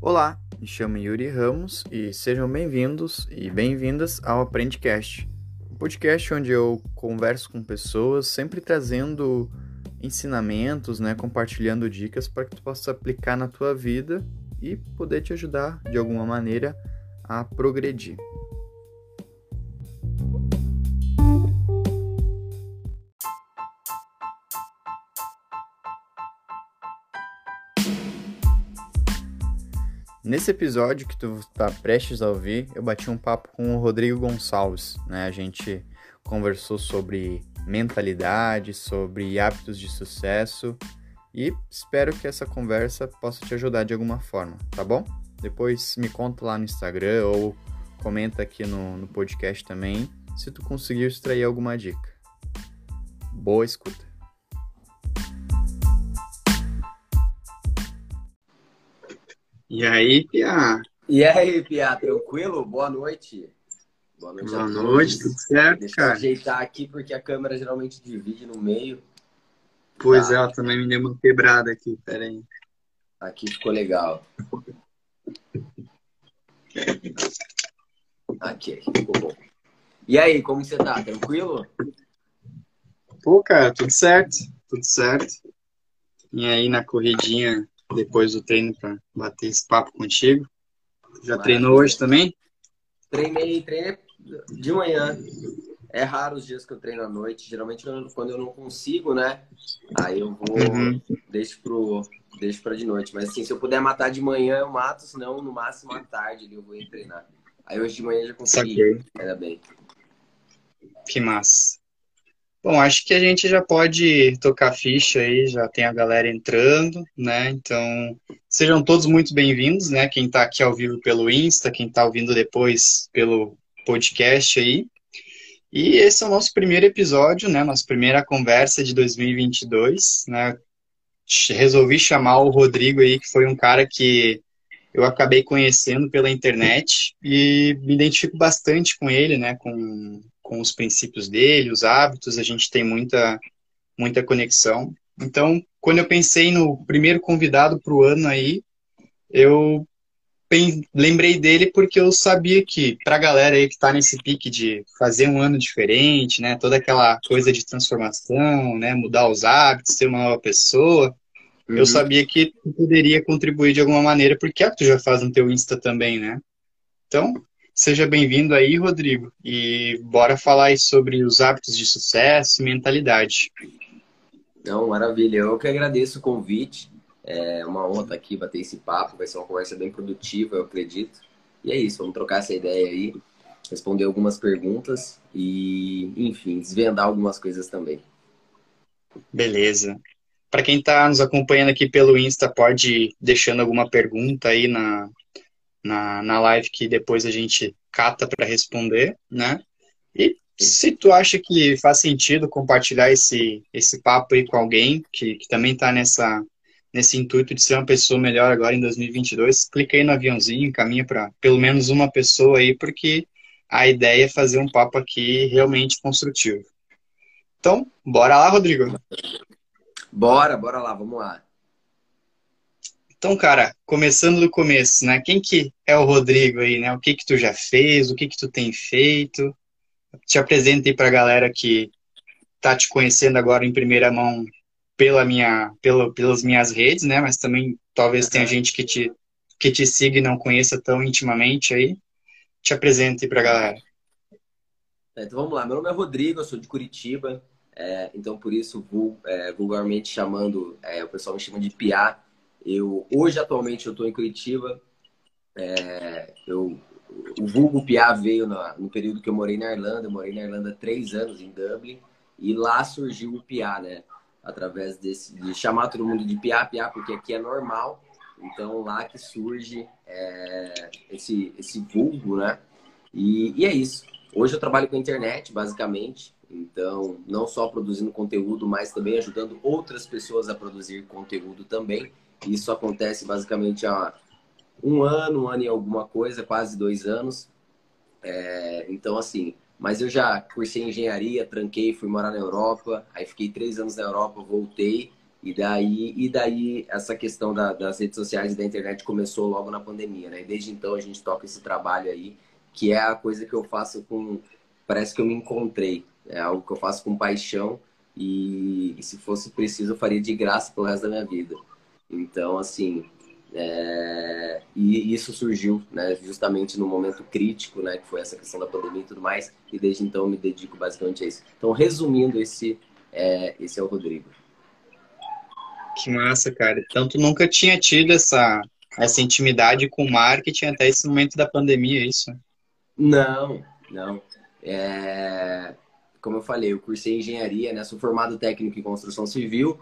Olá, me chamo Yuri Ramos e sejam bem-vindos e bem-vindas ao Aprendecast, um podcast onde eu converso com pessoas, sempre trazendo ensinamentos, né, compartilhando dicas para que tu possa aplicar na tua vida e poder te ajudar de alguma maneira a progredir. Nesse episódio que tu está prestes a ouvir, eu bati um papo com o Rodrigo Gonçalves, né? A gente conversou sobre mentalidade, sobre hábitos de sucesso e espero que essa conversa possa te ajudar de alguma forma, tá bom? Depois me conta lá no Instagram ou comenta aqui no, no podcast também se tu conseguiu extrair alguma dica. Boa escuta! E aí, Pia? E aí, Pia, tranquilo? Boa noite. Boa noite, Boa noite tudo certo, Deixa cara? eu ajeitar aqui, porque a câmera geralmente divide no meio. Pois tá. é, ela também me deu uma quebrada aqui, pera aí. Aqui ficou legal. Aqui, ficou bom. E aí, como você tá? Tranquilo? Pô, cara, tudo certo, tudo certo. E aí, na corridinha depois do treino para bater esse papo contigo. Já Maravilha. treinou hoje também? Treinei, treinei de manhã. É raro os dias que eu treino à noite. Geralmente quando eu não consigo, né? Aí eu vou, uhum. deixo pro, deixo para de noite. Mas assim, se eu puder matar de manhã, eu mato. Senão, no máximo à tarde eu vou treinar. Aí hoje de manhã já consegui. Saquei. Ainda bem. Que massa. Bom, acho que a gente já pode tocar ficha aí, já tem a galera entrando, né? Então, sejam todos muito bem-vindos, né? Quem está aqui ao vivo pelo Insta, quem está ouvindo depois pelo podcast aí. E esse é o nosso primeiro episódio, né? Nossa primeira conversa de 2022, né? Resolvi chamar o Rodrigo aí, que foi um cara que eu acabei conhecendo pela internet e me identifico bastante com ele, né? Com com os princípios dele, os hábitos, a gente tem muita, muita conexão. Então, quando eu pensei no primeiro convidado para o ano aí, eu lembrei dele porque eu sabia que para a galera aí que está nesse pique de fazer um ano diferente, né, toda aquela coisa de transformação, né, mudar os hábitos, ser uma nova pessoa, uhum. eu sabia que poderia contribuir de alguma maneira, porque é que tu já faz no teu Insta também, né? Então, Seja bem-vindo aí, Rodrigo, e bora falar aí sobre os hábitos de sucesso e mentalidade. Não, maravilha. Eu que agradeço o convite. É uma honra estar aqui, bater esse papo. Vai ser uma conversa bem produtiva, eu acredito. E é isso, vamos trocar essa ideia aí, responder algumas perguntas e, enfim, desvendar algumas coisas também. Beleza. Para quem está nos acompanhando aqui pelo Insta, pode ir deixando alguma pergunta aí na, na, na live que depois a gente cata para responder, né? E se tu acha que faz sentido compartilhar esse, esse papo aí com alguém que, que também está nessa, nesse intuito de ser uma pessoa melhor agora em 2022, clica aí no aviãozinho, encaminha para pelo menos uma pessoa aí, porque a ideia é fazer um papo aqui realmente construtivo. Então, bora lá, Rodrigo. Bora, bora lá, vamos lá. Então, cara, começando do começo, né? Quem que é o Rodrigo aí, né? O que que tu já fez? O que que tu tem feito? Te apresenta aí pra galera que tá te conhecendo agora em primeira mão pela minha, pela, pelas minhas redes, né? Mas também talvez uhum. tenha gente que te, que te siga e não conheça tão intimamente aí. Te apresenta aí pra galera. É, então vamos lá, meu nome é Rodrigo, eu sou de Curitiba, é, então por isso é, vulgarmente chamando, é, o pessoal me chama de Piá, eu, hoje, atualmente, eu estou em Curitiba. É, eu, o vulgo Piá veio na, no período que eu morei na Irlanda. Eu morei na Irlanda três anos, em Dublin. E lá surgiu o Piá, né? Através desse, de chamar todo mundo de Piá, Piá, porque aqui é normal. Então, lá que surge é, esse, esse vulgo, né? E, e é isso. Hoje eu trabalho com a internet, basicamente. Então, não só produzindo conteúdo, mas também ajudando outras pessoas a produzir conteúdo também. Isso acontece basicamente há um ano, um ano e alguma coisa, quase dois anos. É, então, assim, mas eu já cursei engenharia, tranquei, fui morar na Europa, aí fiquei três anos na Europa, voltei E daí, e daí essa questão da, das redes sociais e da internet começou logo na pandemia, né? E desde então a gente toca esse trabalho aí, que é a coisa que eu faço com. Parece que eu me encontrei. É algo que eu faço com paixão e, e se fosse preciso eu faria de graça pelo resto da minha vida. Então, assim, é... e isso surgiu né, justamente no momento crítico, né, que foi essa questão da pandemia e tudo mais, e desde então eu me dedico basicamente a isso. Então, resumindo, esse é, esse é o Rodrigo. Que massa, cara. Então, tu nunca tinha tido essa, essa intimidade com o marketing até esse momento da pandemia, é isso? Não, não. É... Como eu falei, eu cursei engenharia, né? Sou formado técnico em construção civil.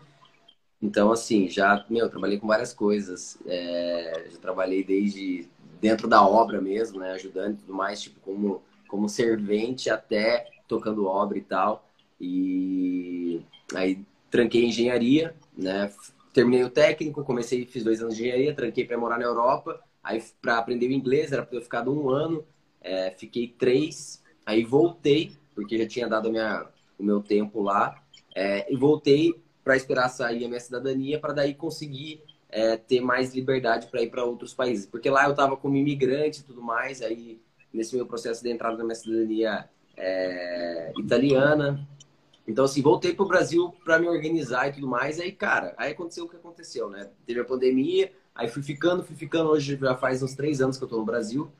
Então, assim, já, meu, trabalhei com várias coisas. É... Já trabalhei desde dentro da obra mesmo, né? Ajudando e tudo mais, tipo, como, como servente até tocando obra e tal. E aí tranquei engenharia, né? Terminei o técnico, comecei, fiz dois anos de engenharia, tranquei para morar na Europa. Aí para aprender o inglês era para eu ficar um ano, é, fiquei três. Aí voltei porque já tinha dado minha, o meu tempo lá é, e voltei para esperar sair a minha cidadania para daí conseguir é, ter mais liberdade para ir para outros países, porque lá eu estava como imigrante e tudo mais. Aí nesse meu processo de entrada na minha cidadania é, italiana, então, assim, voltei pro Brasil para me organizar e tudo mais. Aí, cara, aí aconteceu o que aconteceu, né? Teve a pandemia, aí fui ficando, fui ficando. Hoje já faz uns três anos que eu tô no Brasil.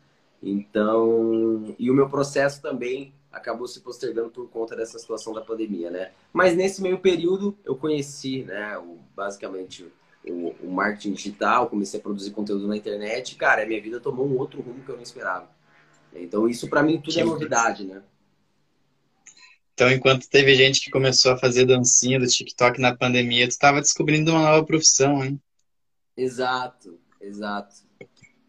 Então, e o meu processo também acabou se postergando por conta dessa situação da pandemia, né? Mas nesse meio período eu conheci, né, o, basicamente o, o, marketing digital, comecei a produzir conteúdo na internet. E, cara, a minha vida tomou um outro rumo que eu não esperava. Então, isso para mim tudo é novidade, né? Então, enquanto teve gente que começou a fazer dancinha do TikTok na pandemia, tu estava descobrindo uma nova profissão, hein? Exato, exato.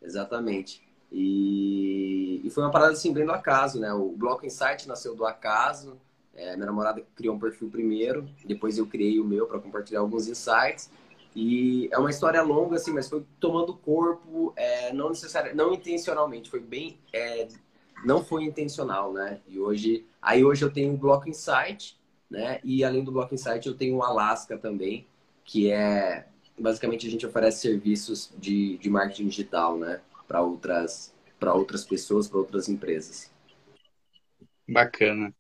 Exatamente. E, e foi uma parada assim, bem do acaso, né? O Bloco Insight nasceu do acaso. É, minha namorada criou um perfil primeiro, depois eu criei o meu para compartilhar alguns insights. E é uma história longa, assim, mas foi tomando corpo, é, não necessariamente, não intencionalmente, foi bem é, não foi intencional, né? E hoje, aí hoje eu tenho o Bloco Insight, né? E além do Bloco Insight, eu tenho o Alaska também, que é basicamente a gente oferece serviços de, de marketing digital, né? Para outras, para outras pessoas, para outras empresas. Bacana.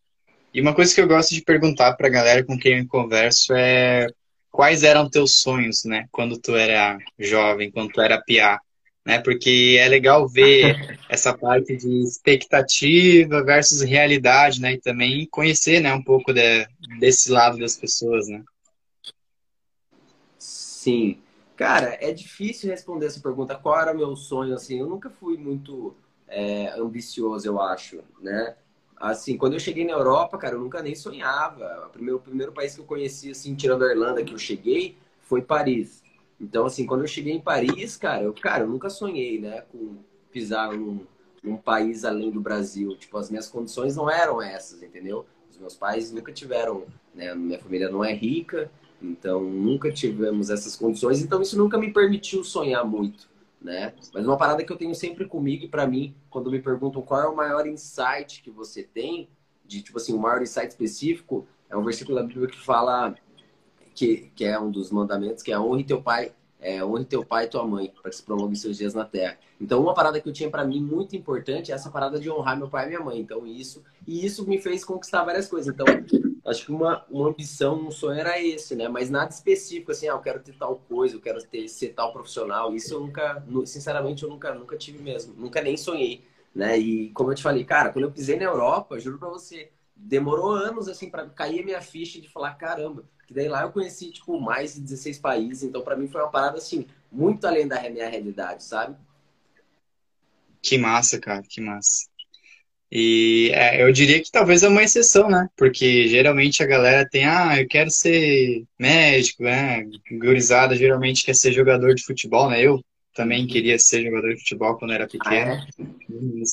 E uma coisa que eu gosto de perguntar para a galera com quem eu converso é quais eram teus sonhos, né? Quando tu era jovem, quando tu era piá né? Porque é legal ver essa parte de expectativa versus realidade, né? E também conhecer, né, um pouco de, desse lado das pessoas, né? Sim. Cara, é difícil responder essa pergunta. Qual era o meu sonho? Assim, eu nunca fui muito é, ambicioso, eu acho, né? Assim, quando eu cheguei na Europa, cara, eu nunca nem sonhava. O primeiro, o primeiro país que eu conheci, assim, tirando a Irlanda, que eu cheguei, foi Paris. Então, assim, quando eu cheguei em Paris, cara, eu, cara, eu nunca sonhei, né, com pisar num, num país além do Brasil. Tipo, as minhas condições não eram essas, entendeu? Os meus pais nunca tiveram, né, minha família não é rica, então nunca tivemos essas condições, então isso nunca me permitiu sonhar muito, né? Mas uma parada que eu tenho sempre comigo e para mim, quando me perguntam qual é o maior insight que você tem, de tipo assim, o maior insight específico, é um versículo da Bíblia que fala que, que é um dos mandamentos, que é honre teu pai, é, honre teu pai e tua mãe, para que se prolongue seus dias na terra. Então, uma parada que eu tinha para mim muito importante é essa parada de honrar meu pai e minha mãe. Então, isso, e isso me fez conquistar várias coisas. Então, acho que uma, uma ambição, um sonho era esse, né? Mas nada específico, assim, ah, eu quero ter tal coisa, eu quero ter, ser tal profissional. Isso eu nunca, sinceramente, eu nunca, nunca tive mesmo. Nunca nem sonhei, né? E como eu te falei, cara, quando eu pisei na Europa, juro para você, demorou anos, assim, para cair a minha ficha de falar, caramba, que daí lá eu conheci, tipo, mais de 16 países. Então, para mim, foi uma parada, assim, muito além da minha realidade, sabe? Que massa, cara, que massa. E é, eu diria que talvez é uma exceção, né? Porque geralmente a galera tem, ah, eu quero ser médico, né? Gurizada geralmente quer ser jogador de futebol, né? Eu também queria ser jogador de futebol quando era pequeno. Ah, é?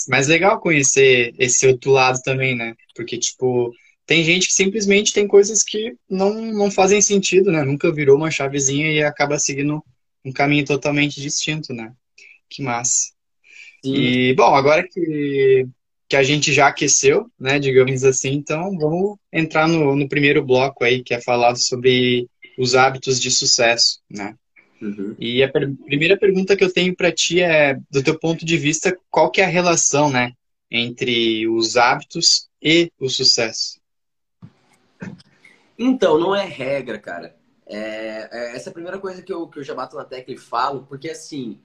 Mas legal conhecer esse outro lado também, né? Porque, tipo, tem gente que simplesmente tem coisas que não, não fazem sentido, né? Nunca virou uma chavezinha e acaba seguindo um caminho totalmente distinto, né? Que massa. Sim. E, bom, agora que, que a gente já aqueceu, né, digamos assim, então vamos entrar no, no primeiro bloco aí, que é falado sobre os hábitos de sucesso, né? Uhum. E a per primeira pergunta que eu tenho para ti é, do teu ponto de vista, qual que é a relação, né, entre os hábitos e o sucesso? Então, não é regra, cara. É, é, essa é a primeira coisa que eu, que eu já bato na tecla e falo, porque assim,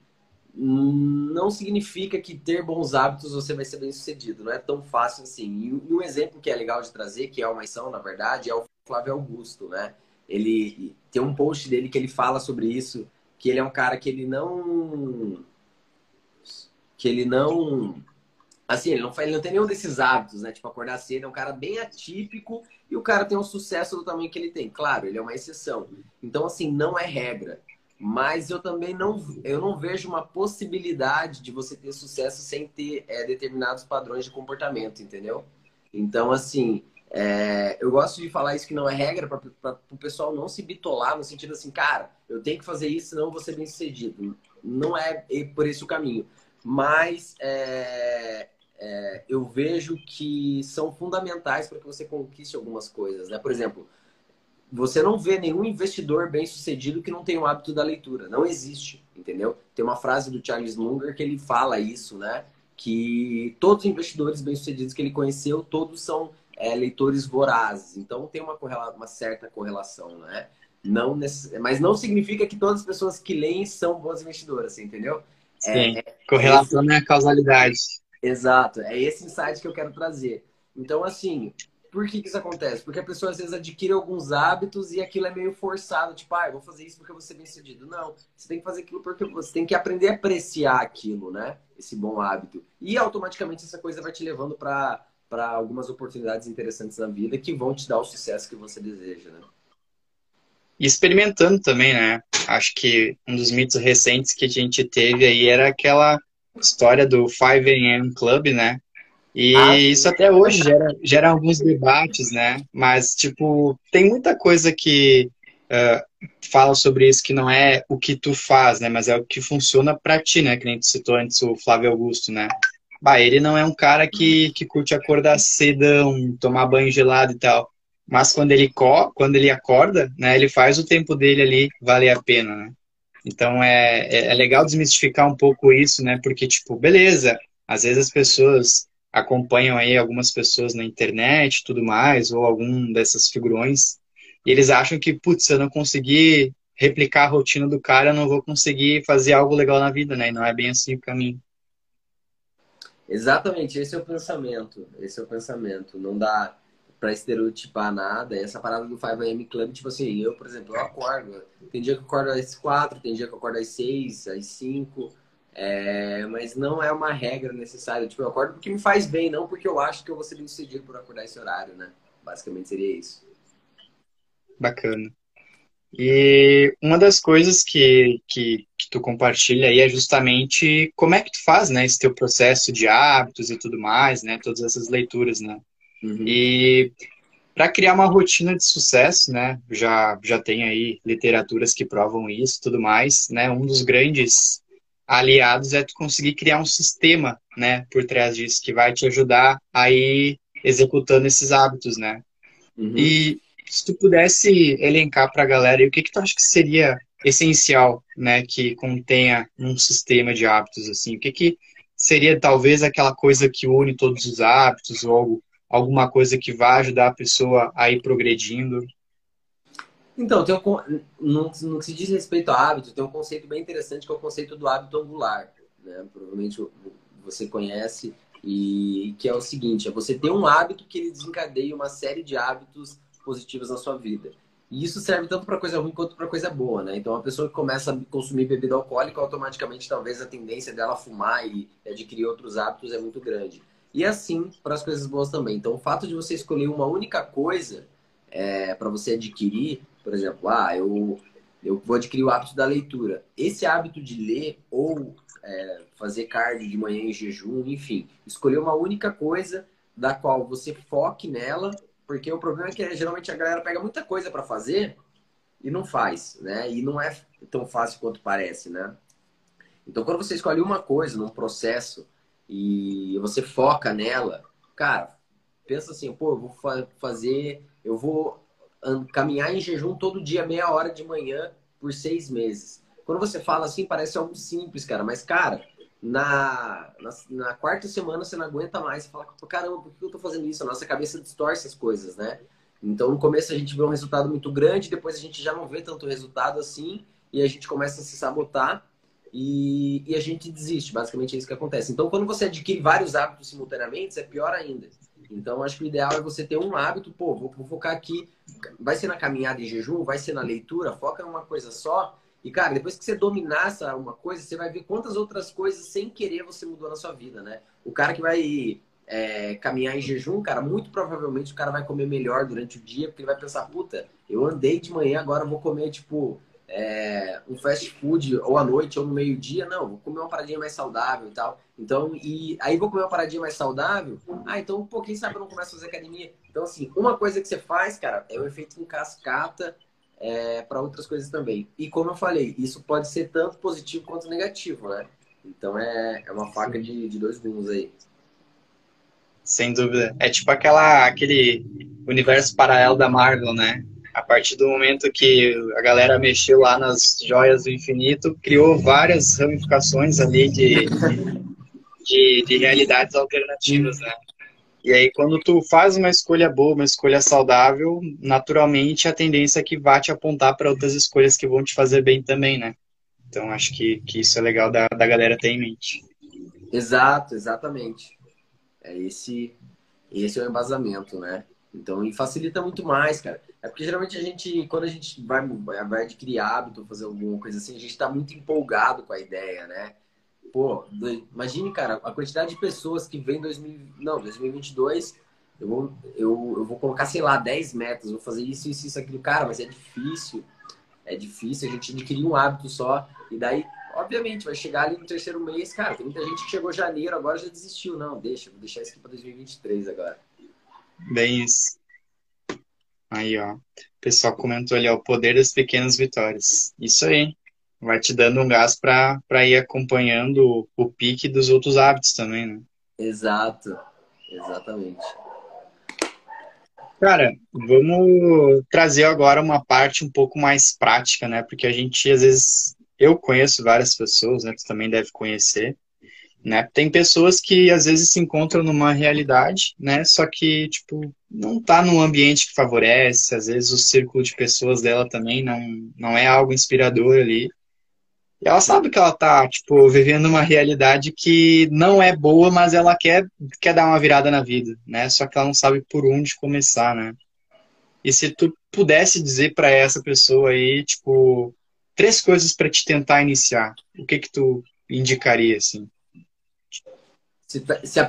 não significa que ter bons hábitos você vai ser bem sucedido. Não é tão fácil assim. E um exemplo que é legal de trazer, que é uma ação, na verdade, é o Flávio Augusto, né? Ele tem um post dele que ele fala sobre isso, que ele é um cara que ele não que ele não assim, ele não ele não tem nenhum desses hábitos, né? Tipo acordar cedo, é um cara bem atípico e o cara tem um sucesso do tamanho que ele tem. Claro, ele é uma exceção. Então assim, não é regra. Mas eu também não, eu não vejo uma possibilidade de você ter sucesso sem ter é, determinados padrões de comportamento, entendeu? Então, assim, é, eu gosto de falar isso que não é regra para o pessoal não se bitolar no sentido assim, cara, eu tenho que fazer isso, senão eu vou ser bem sucedido. Não é por esse o caminho. Mas é, é, eu vejo que são fundamentais para que você conquiste algumas coisas. Né? Por exemplo, você não vê nenhum investidor bem sucedido que não tem o hábito da leitura. Não existe, entendeu? Tem uma frase do Charles Munger que ele fala isso, né? Que todos os investidores bem sucedidos que ele conheceu, todos são é, leitores vorazes. Então tem uma, uma certa correlação, né? Não necess... Mas não significa que todas as pessoas que leem são boas investidoras, entendeu? É, Sim, é, correlação é esse... é causalidade. Exato, é esse insight que eu quero trazer. Então, assim, por que, que isso acontece? Porque a pessoa às vezes adquire alguns hábitos e aquilo é meio forçado, tipo, ah, eu vou fazer isso porque eu vou ser bem sucedido. Não, você tem que fazer aquilo porque você tem que aprender a apreciar aquilo, né? Esse bom hábito. E automaticamente essa coisa vai te levando para algumas oportunidades interessantes na vida que vão te dar o sucesso que você deseja, né? E experimentando também, né? Acho que um dos mitos recentes que a gente teve aí era aquela história do 5 a.m. Club, né? E ah, isso até hoje gera, gera alguns debates, né? Mas, tipo, tem muita coisa que uh, fala sobre isso que não é o que tu faz, né? Mas é o que funciona para ti, né? Que nem tu citou antes o Flávio Augusto, né? Bah, ele não é um cara que, que curte acordar cedão, tomar banho gelado e tal. Mas quando ele, co quando ele acorda, né, ele faz o tempo dele ali valer a pena, né? Então é, é, é legal desmistificar um pouco isso, né? Porque, tipo, beleza, às vezes as pessoas acompanham aí algumas pessoas na internet tudo mais, ou algum dessas figurões, e eles acham que, putz, se eu não conseguir replicar a rotina do cara, eu não vou conseguir fazer algo legal na vida, né? E não é bem assim o caminho. Exatamente, esse é o pensamento. Esse é o pensamento. Não dá para estereotipar nada. Essa parada do 5am Club, tipo assim, eu, por exemplo, eu acordo. Tem dia que eu acordo às 4, tem dia que eu acordo às 6, às 5. É, mas não é uma regra necessária. Tipo, eu acordo porque me faz bem, não porque eu acho que eu vou ser bem sucedido por acordar esse horário, né? Basicamente seria isso. Bacana. E uma das coisas que, que, que, tu compartilha aí é justamente como é que tu faz, né, esse teu processo de hábitos e tudo mais, né, todas essas leituras, né. Uhum. E para criar uma rotina de sucesso, né, já, já tem aí literaturas que provam isso tudo mais, né, um dos grandes aliados é tu conseguir criar um sistema, né, por trás disso, que vai te ajudar a ir executando esses hábitos, né. Uhum. E se tu pudesse elencar para a galera, o que que tu acha que seria essencial, né, que contenha um sistema de hábitos assim? O que que seria talvez aquela coisa que une todos os hábitos ou algo, alguma coisa que vai ajudar a pessoa a ir progredindo? Então, tem um, no, no que se diz respeito a hábito, tem um conceito bem interessante que é o conceito do hábito angular. Né? Provavelmente você conhece, e que é o seguinte: é você ter um hábito que ele desencadeia uma série de hábitos positivas na sua vida. E isso serve tanto para coisa ruim quanto para coisa boa, né? Então, a pessoa que começa a consumir bebida alcoólica, automaticamente, talvez a tendência dela fumar e adquirir outros hábitos é muito grande. E assim para as coisas boas também. Então, o fato de você escolher uma única coisa é, para você adquirir, por exemplo, ah, eu, eu vou adquirir o hábito da leitura. Esse hábito de ler ou é, fazer cardio de manhã em jejum, enfim, escolher uma única coisa da qual você foque nela porque o problema é que geralmente a galera pega muita coisa para fazer e não faz, né? E não é tão fácil quanto parece, né? Então, quando você escolhe uma coisa num processo e você foca nela, cara, pensa assim, pô, eu vou fa fazer, eu vou caminhar em jejum todo dia, meia hora de manhã, por seis meses. Quando você fala assim, parece algo simples, cara. Mas, cara, na, na, na, quarta semana você não aguenta mais. Você fala, caramba, por que eu tô fazendo isso? A nossa cabeça distorce as coisas, né? Então, no começo a gente vê um resultado muito grande, depois a gente já não vê tanto resultado assim, e a gente começa a se sabotar e, e a gente desiste. Basicamente é isso que acontece. Então, quando você adquire vários hábitos simultaneamente, é pior ainda. Então, acho que o ideal é você ter um hábito, pô, vou, vou focar aqui. Vai ser na caminhada em jejum, vai ser na leitura, foca em uma coisa só e, cara, depois que você dominar essa uma coisa, você vai ver quantas outras coisas sem querer você mudou na sua vida, né? O cara que vai é, caminhar em jejum, cara, muito provavelmente o cara vai comer melhor durante o dia, porque ele vai pensar, puta, eu andei de manhã, agora eu vou comer, tipo, é, um fast food ou à noite ou no meio-dia. Não, vou comer uma paradinha mais saudável e tal. Então, e aí vou comer uma paradinha mais saudável. Ah, então, pô, quem sabe eu não começo a fazer academia? Então, assim, uma coisa que você faz, cara, é o efeito em cascata é, para outras coisas também. E como eu falei, isso pode ser tanto positivo quanto negativo, né? Então é, é uma faca de, de dois gumes aí. Sem dúvida. É tipo aquela, aquele universo paralelo da Marvel, né? A partir do momento que a galera mexeu lá nas joias do infinito, criou várias ramificações ali de, de, de realidades alternativas, né? E aí, quando tu faz uma escolha boa, uma escolha saudável, naturalmente a tendência é que vá te apontar para outras escolhas que vão te fazer bem também, né? Então, acho que, que isso é legal da, da galera ter em mente. Exato, exatamente. É esse, esse é o embasamento, né? Então, e facilita muito mais, cara. É porque geralmente a gente, quando a gente vai, vai adquirir hábito, fazer alguma coisa assim, a gente está muito empolgado com a ideia, né? Pô, imagine, cara, a quantidade de pessoas que vem em 2000, não, 2022, eu vou, eu, eu vou colocar, sei lá, 10 metas, vou fazer isso, isso, isso, aquilo. Cara, mas é difícil. É difícil a gente adquirir um hábito só. E daí, obviamente, vai chegar ali no terceiro mês, cara, tem muita gente que chegou janeiro, agora já desistiu. Não, deixa, vou deixar isso aqui para 2023 agora. Bem isso. Aí, ó. O pessoal comentou ali, ó, o poder das pequenas vitórias. Isso aí vai te dando um gás para ir acompanhando o pique dos outros hábitos também, né? Exato, exatamente. Cara, vamos trazer agora uma parte um pouco mais prática, né? Porque a gente, às vezes, eu conheço várias pessoas, né? Tu também deve conhecer, né? Tem pessoas que, às vezes, se encontram numa realidade, né? Só que, tipo, não tá num ambiente que favorece, às vezes o círculo de pessoas dela também não, não é algo inspirador ali. E ela sabe que ela tá, tipo, vivendo uma realidade que não é boa, mas ela quer, quer dar uma virada na vida, né? Só que ela não sabe por onde começar, né? E se tu pudesse dizer para essa pessoa aí, tipo, três coisas para te tentar iniciar, o que que tu indicaria, assim? Se, se, é,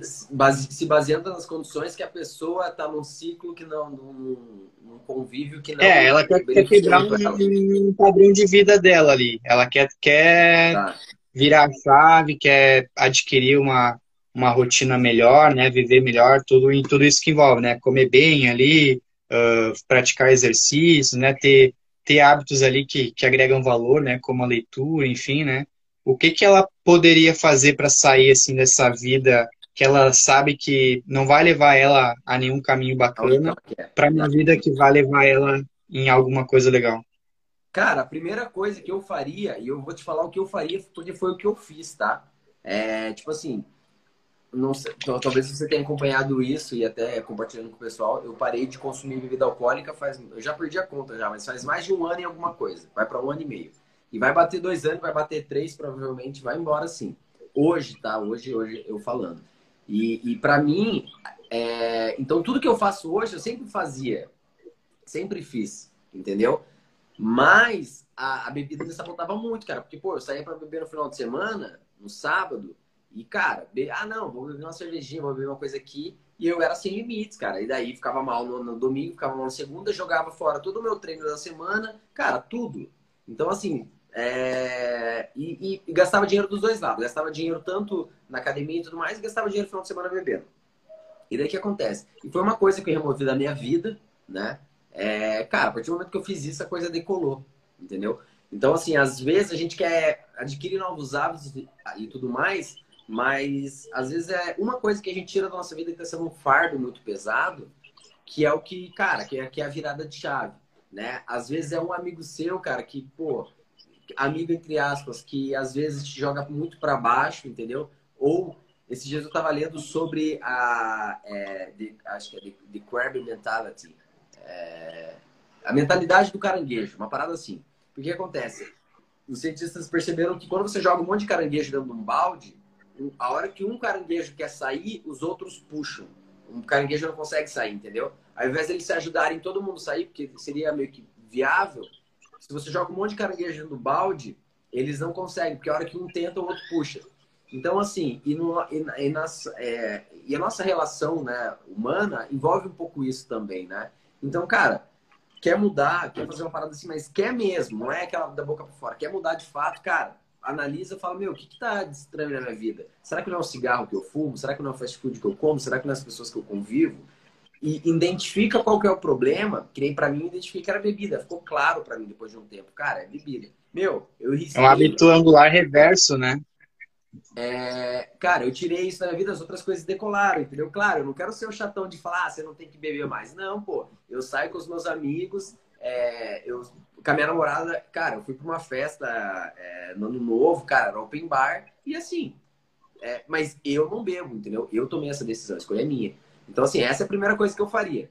se baseando nas condições que a pessoa está num ciclo que não, num, num convívio que não. É, ela quer, quer quebrar um, um, padrão de vida dela ali. Ela quer, quer tá. virar a chave, quer adquirir uma, uma rotina melhor, né? Viver melhor, tudo em tudo isso que envolve, né? Comer bem ali, uh, praticar exercício, né? Ter, ter hábitos ali que, que agregam valor, né? Como a leitura, enfim, né? O que, que ela poderia fazer para sair assim dessa vida que ela sabe que não vai levar ela a nenhum caminho bacana para uma vida que vai levar ela em alguma coisa legal? Cara, a primeira coisa que eu faria, e eu vou te falar o que eu faria, porque foi o que eu fiz, tá? É, tipo assim, não sei, então, talvez você tenha acompanhado isso e até compartilhando com o pessoal, eu parei de consumir bebida alcoólica faz, eu já perdi a conta já, mas faz mais de um ano e alguma coisa, vai para um ano e meio. E vai bater dois anos, vai bater três, provavelmente, vai embora sim. Hoje, tá? Hoje, hoje eu falando. E, e para mim, é... então tudo que eu faço hoje, eu sempre fazia. Sempre fiz, entendeu? Mas a, a bebida me sabotava muito, cara. Porque, pô, eu saía pra beber no final de semana, no sábado, e, cara, be... ah, não, vou beber uma cervejinha, vou beber uma coisa aqui. E eu era sem limites, cara. E daí ficava mal no, no domingo, ficava mal na segunda, jogava fora todo o meu treino da semana, cara, tudo. Então, assim, é, e, e, gastava dinheiro dos dois lados. Gastava dinheiro tanto na academia e tudo mais, e gastava dinheiro no final de semana bebendo. E daí que acontece? E foi uma coisa que eu removi da minha vida, né? É, cara, a partir do momento que eu fiz isso, a coisa decolou, entendeu? Então, assim, às vezes a gente quer adquirir novos hábitos e tudo mais, mas às vezes é uma coisa que a gente tira da nossa vida que está sendo um fardo muito pesado, que é o que, cara, que é, que é a virada de chave, né? Às vezes é um amigo seu, cara, que, pô, amigo entre aspas, que às vezes te joga muito para baixo, entendeu? Ou esses dias eu tava lendo sobre a, é, de, acho que é The, Crab Mentality, é, a mentalidade do caranguejo, uma parada assim. O que acontece? Os cientistas perceberam que quando você joga um monte de caranguejo dentro de um balde, a hora que um caranguejo quer sair, os outros puxam. Um caranguejo não consegue sair, entendeu? Ao invés de eles se ajudarem todo mundo sair, porque seria meio que viável, se você joga um monte de caranguejo no balde, eles não conseguem, porque a hora que um tenta, o outro puxa. Então, assim, e, no, e, e, nas, é, e a nossa relação né, humana envolve um pouco isso também, né? Então, cara, quer mudar, quer fazer uma parada assim, mas quer mesmo, não é aquela da boca para fora, quer mudar de fato, cara, analisa fala, meu, o que, que tá de estranho na minha vida? Será que não é o cigarro que eu fumo? Será que não é o fast food que eu como? Será que não é as pessoas que eu convivo? E identifica qual que é o problema, que nem pra mim, identifiquei que era bebida. Ficou claro para mim depois de um tempo. Cara, é bebida. Meu, eu risquei... É um hábito angular reverso, né? É, cara, eu tirei isso da minha vida, as outras coisas decolaram, entendeu? Claro, eu não quero ser o chatão de falar, ah, você não tem que beber mais. Não, pô, eu saio com os meus amigos, é, eu, com a minha namorada, cara, eu fui pra uma festa é, no ano novo, cara, era open bar, e assim, é, mas eu não bebo, entendeu? Eu tomei essa decisão, a escolha é minha. Então, assim, essa é a primeira coisa que eu faria.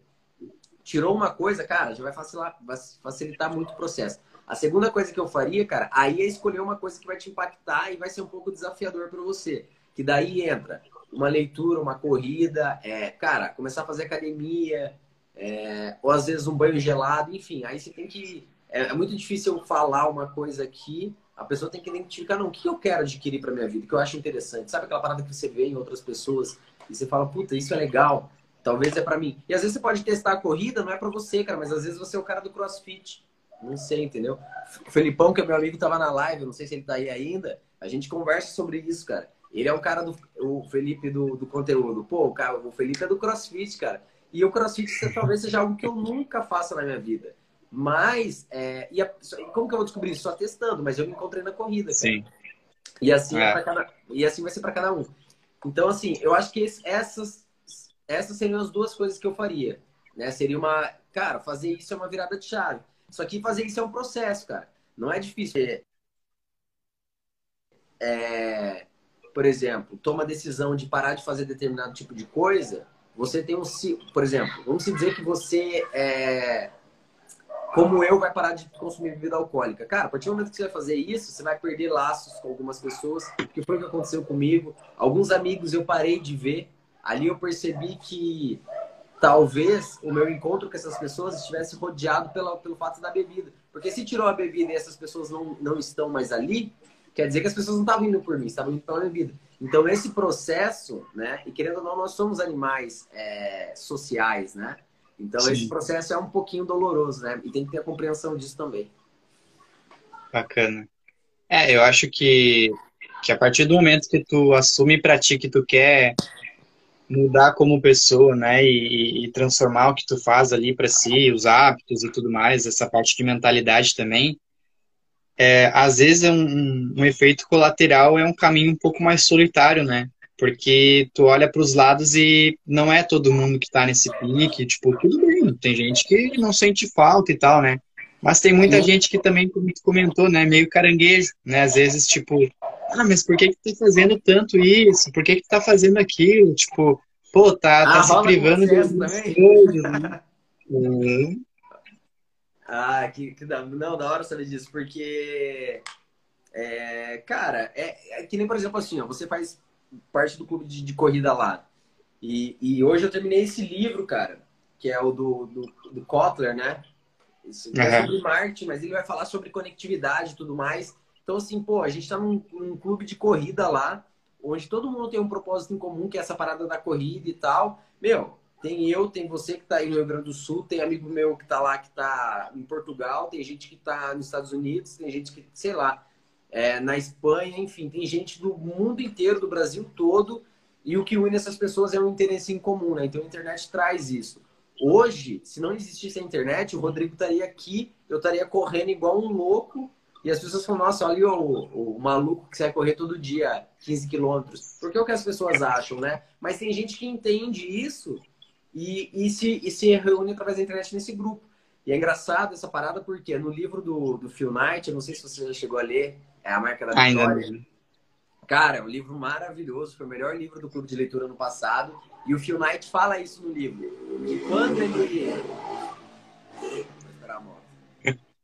Tirou uma coisa, cara, já vai facilitar, vai facilitar muito o processo. A segunda coisa que eu faria, cara, aí é escolher uma coisa que vai te impactar e vai ser um pouco desafiador para você. Que daí entra uma leitura, uma corrida, é, cara, começar a fazer academia, é, ou às vezes um banho gelado, enfim. Aí você tem que. É, é, muito difícil eu falar uma coisa aqui, a pessoa tem que identificar, não, o que eu quero adquirir para minha vida, que eu acho interessante. Sabe aquela parada que você vê em outras pessoas e você fala, puta, isso é legal, talvez é para mim. E às vezes você pode testar a corrida, não é para você, cara, mas às vezes você é o cara do crossfit. Não sei, entendeu? O Felipão, que é meu amigo, tava na live, não sei se ele tá aí ainda. A gente conversa sobre isso, cara. Ele é o cara do o Felipe do, do conteúdo. Pô, o, cara, o Felipe é do CrossFit, cara. E o CrossFit talvez seja algo que eu nunca faça na minha vida. Mas, é, e a, como que eu vou descobrir isso? Só testando, mas eu me encontrei na corrida, cara. Sim. E assim, é. É cada, e assim vai ser para cada um. Então, assim, eu acho que esse, essas, essas seriam as duas coisas que eu faria. Né? Seria uma. Cara, fazer isso é uma virada de chave. Só que fazer isso é um processo, cara. Não é difícil. É, por exemplo, toma a decisão de parar de fazer determinado tipo de coisa. Você tem um. Por exemplo, vamos dizer que você é, como eu, vai parar de consumir bebida alcoólica. Cara, a partir do momento que você vai fazer isso, você vai perder laços com algumas pessoas, que foi o que aconteceu comigo. Alguns amigos eu parei de ver. Ali eu percebi que talvez o meu encontro com essas pessoas estivesse rodeado pela, pelo fato da bebida. Porque se tirou a bebida e essas pessoas não, não estão mais ali, quer dizer que as pessoas não estavam indo por mim, estavam indo pela bebida. Então, esse processo, né? E querendo ou não, nós somos animais é, sociais, né? Então, Sim. esse processo é um pouquinho doloroso, né? E tem que ter a compreensão disso também. Bacana. É, eu acho que, que a partir do momento que tu assume para ti que tu quer mudar como pessoa, né, e, e transformar o que tu faz ali para si, os hábitos e tudo mais, essa parte de mentalidade também, é, às vezes é um, um, efeito colateral, é um caminho um pouco mais solitário, né, porque tu olha para os lados e não é todo mundo que está nesse pique, tipo, tudo bem, tem gente que não sente falta e tal, né, mas tem muita gente que também, como tu comentou, né, meio caranguejo, né, às vezes, tipo, ah, mas por que que tá fazendo tanto isso? Por que que tá fazendo aquilo? Tipo, pô, tá, tá ah, se privando de algumas coisas, né? uhum. Ah, que, que da, não, da hora saber disso, porque, é, cara, é, é, que nem, por exemplo, assim, ó, você faz parte do clube de, de corrida lá, e, e hoje eu terminei esse livro, cara, que é o do, do, do Kotler, né? Isso é sobre marketing, mas ele vai falar sobre conectividade e tudo mais. Então, assim, pô, a gente tá num, num, clube de corrida lá, onde todo mundo tem um propósito em comum, que é essa parada da corrida e tal. Meu, tem eu, tem você que tá aí no Rio Grande do Sul, tem amigo meu que tá lá, que tá em Portugal, tem gente que tá nos Estados Unidos, tem gente que, sei lá, é, na Espanha, enfim, tem gente do mundo inteiro, do Brasil todo, e o que une essas pessoas é um interesse em comum, né? Então a internet traz isso. Hoje, se não existisse a internet, o Rodrigo estaria aqui, eu estaria correndo igual um louco, e as pessoas falam, nossa, olha o, o maluco que sai correr todo dia 15 quilômetros. Porque é o que as pessoas acham, né? Mas tem gente que entende isso e, e, se, e se reúne através da internet nesse grupo. E é engraçado essa parada porque no livro do, do Phil Knight, eu não sei se você já chegou a ler, é a marca da vitória. Cara, é um livro maravilhoso, foi o melhor livro do clube de leitura no passado. E o Phil Knight fala isso no livro. Que quando ele. Vou esperar a moto.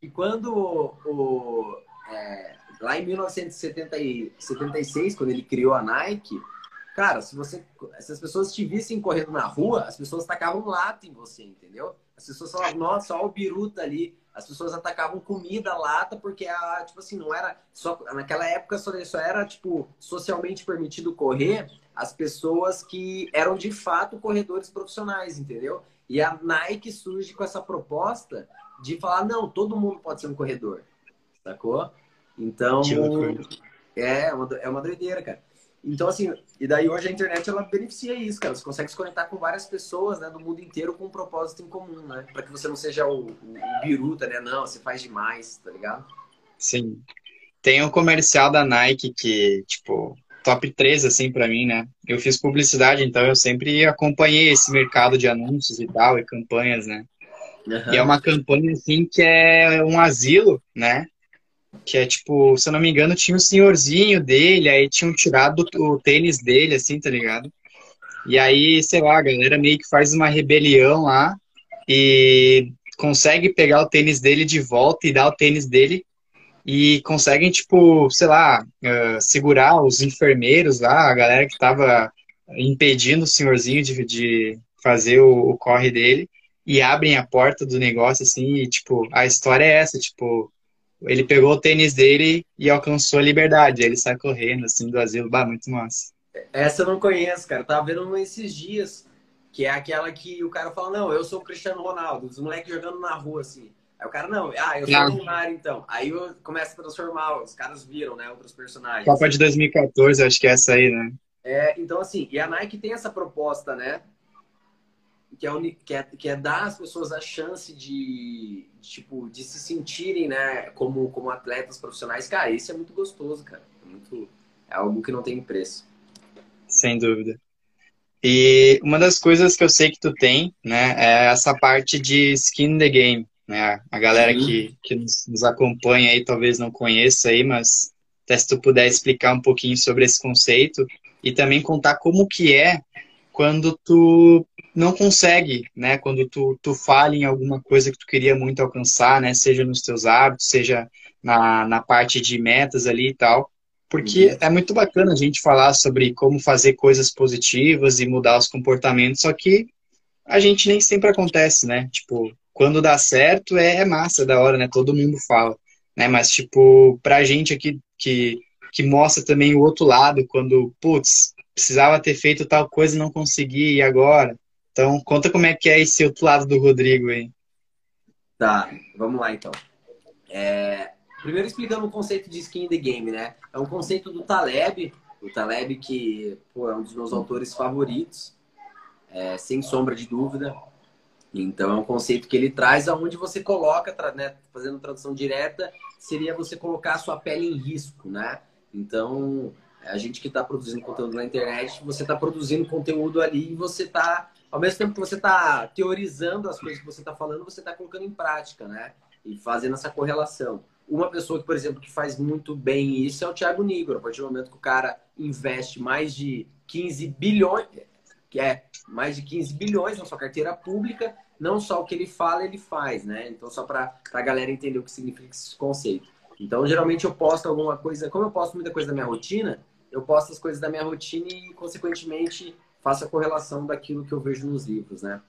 E quando o. É, lá em 1976, quando ele criou a Nike, cara, se você. Se as pessoas te vissem correndo na rua, as pessoas tacavam lata em você, entendeu? As pessoas falavam, nossa, olha o biruta ali. As pessoas atacavam comida, lata, porque a, tipo assim, não era. Só, naquela época só, só era, tipo, socialmente permitido correr as pessoas que eram de fato corredores profissionais, entendeu? E a Nike surge com essa proposta de falar, não, todo mundo pode ser um corredor. Sacou? Então. É, é uma, é uma doideira, cara. Então, assim, e daí hoje a internet ela beneficia isso, cara. Você consegue se conectar com várias pessoas né, do mundo inteiro com um propósito em comum, né? Para que você não seja o, o, o biruta, né? Não, você faz demais, tá ligado? Sim. Tem um comercial da Nike que, tipo, top 3, assim, para mim, né? Eu fiz publicidade, então eu sempre acompanhei esse mercado de anúncios e tal, e campanhas, né? Uhum. E é uma campanha, assim, que é um asilo, né? Que é tipo, se eu não me engano, tinha um senhorzinho dele, aí tinham tirado o tênis dele, assim, tá ligado? E aí, sei lá, a galera meio que faz uma rebelião lá e consegue pegar o tênis dele de volta e dar o tênis dele e conseguem, tipo, sei lá, uh, segurar os enfermeiros lá, a galera que tava impedindo o senhorzinho de, de fazer o, o corre dele e abrem a porta do negócio, assim, e, tipo, a história é essa, tipo, ele pegou o tênis dele e alcançou a liberdade. Ele sai correndo, assim, do asilo. Bah, muito massa. Essa eu não conheço, cara. Eu tava vendo esses dias, que é aquela que o cara fala, não, eu sou o Cristiano Ronaldo. Os moleques jogando na rua, assim. Aí o cara, não, ah, eu sou o Neymar, então. Aí começa a transformar, os caras viram, né, outros personagens. Copa de 2014, acho que é essa aí, né? É, então, assim, e a Nike tem essa proposta, né? Que é, que, é, que é dar às pessoas a chance de, tipo, de se sentirem, né, como, como atletas profissionais. Cara, isso é muito gostoso, cara. É, muito, é algo que não tem preço. Sem dúvida. E uma das coisas que eu sei que tu tem, né, é essa parte de skin the game, né? A galera uhum. que, que nos, nos acompanha aí talvez não conheça aí, mas até se tu puder explicar um pouquinho sobre esse conceito e também contar como que é quando tu não consegue, né? Quando tu, tu falha em alguma coisa que tu queria muito alcançar, né? Seja nos teus hábitos, seja na, na parte de metas ali e tal. Porque uhum. é muito bacana a gente falar sobre como fazer coisas positivas e mudar os comportamentos, só que a gente nem sempre acontece, né? Tipo, quando dá certo é, é massa, é da hora, né? Todo mundo fala, né? Mas, tipo, pra gente aqui que, que mostra também o outro lado, quando, putz, precisava ter feito tal coisa e não consegui, e agora? Então, conta como é que é esse outro lado do Rodrigo aí. Tá, vamos lá então. É... Primeiro explicando o conceito de skin in the game, né? É um conceito do Taleb, o Taleb que pô, é um dos meus autores favoritos, é, sem sombra de dúvida. Então é um conceito que ele traz aonde você coloca, né, fazendo tradução direta, seria você colocar a sua pele em risco, né? Então, a gente que está produzindo conteúdo na internet, você está produzindo conteúdo ali e você está ao mesmo tempo que você está teorizando as coisas que você está falando, você está colocando em prática, né? E fazendo essa correlação. Uma pessoa que, por exemplo, que faz muito bem isso é o Thiago Nigro. A partir do momento que o cara investe mais de 15 bilhões, que é mais de 15 bilhões na sua carteira pública, não só o que ele fala, ele faz, né? Então, só para a galera entender o que significa esse conceito. Então, geralmente eu posto alguma coisa, como eu posto muita coisa da minha rotina, eu posto as coisas da minha rotina e, consequentemente, faço a correlação daquilo que eu vejo nos livros, né?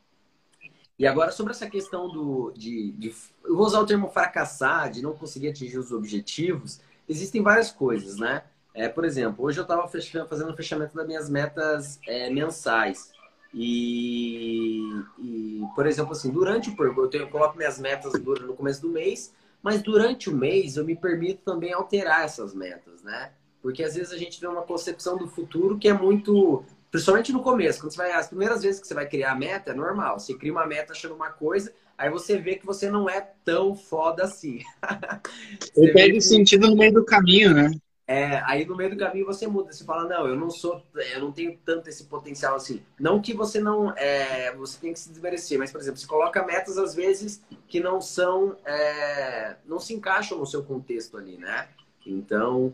E agora, sobre essa questão do, de, de, Eu vou usar o termo fracassar, de não conseguir atingir os objetivos. Existem várias coisas, né? É, por exemplo, hoje eu estava fazendo o fechamento das minhas metas é, mensais. E, e, por exemplo, assim, durante o eu, tenho, eu coloco minhas metas no começo do mês, mas durante o mês eu me permito também alterar essas metas, né? Porque às vezes a gente tem uma concepção do futuro que é muito Principalmente no começo, quando você vai, as primeiras vezes que você vai criar a meta, é normal. Você cria uma meta achando uma coisa, aí você vê que você não é tão foda assim. Você perde que... sentido no meio do caminho, né? é, aí no meio do caminho você muda, você fala, não, eu não sou, eu não tenho tanto esse potencial assim. Não que você não, é, você tem que se desmerecer, mas, por exemplo, você coloca metas às vezes que não são, é, não se encaixam no seu contexto ali, né? Então,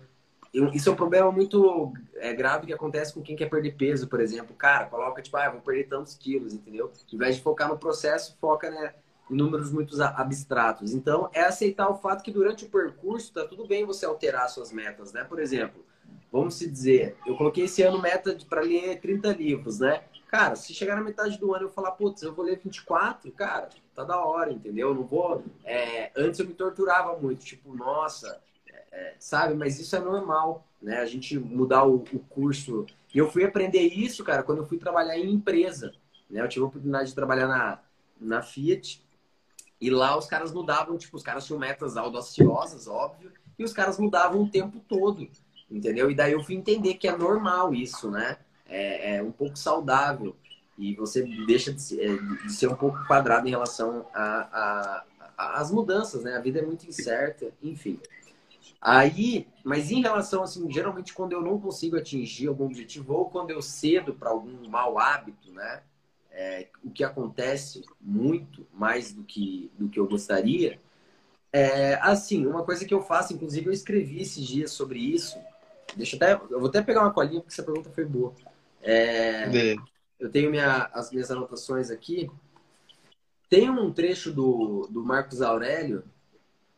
isso é um problema muito é, grave que acontece com quem quer perder peso, por exemplo. Cara, coloca tipo, ah, vou perder tantos quilos, entendeu? Em vez de focar no processo, foca né, em números muito abstratos. Então, é aceitar o fato que durante o percurso tá tudo bem você alterar suas metas, né? Por exemplo, vamos se dizer, eu coloquei esse ano meta para ler 30 livros, né? Cara, se chegar na metade do ano eu falar, putz, eu vou ler 24, cara, tá da hora, entendeu? Eu não vou. É... Antes eu me torturava muito, tipo, nossa, sabe? Mas isso é normal, né? A gente mudar o, o, curso. E eu fui aprender isso, cara, quando eu fui trabalhar em empresa. Né? Eu tive a oportunidade de trabalhar na, na Fiat. E lá os caras mudavam, tipo, os caras tinham metas audaciosas, óbvio, e os caras mudavam o tempo todo, entendeu? E daí eu fui entender que é normal isso, né? É, é um pouco saudável. E você deixa de ser, é, de ser um pouco quadrado em relação às mudanças, né? A vida é muito incerta, enfim. Aí, mas em relação assim, geralmente quando eu não consigo atingir algum objetivo ou quando eu cedo para algum mau hábito, né? É, o que acontece muito mais do que do que eu gostaria. É, assim, uma coisa que eu faço, inclusive eu escrevi esses dias sobre isso. Deixa eu até, eu vou até pegar uma colinha porque essa pergunta foi boa. É, eu tenho minha, as minhas anotações aqui. Tem um trecho do, do Marcos Aurélio,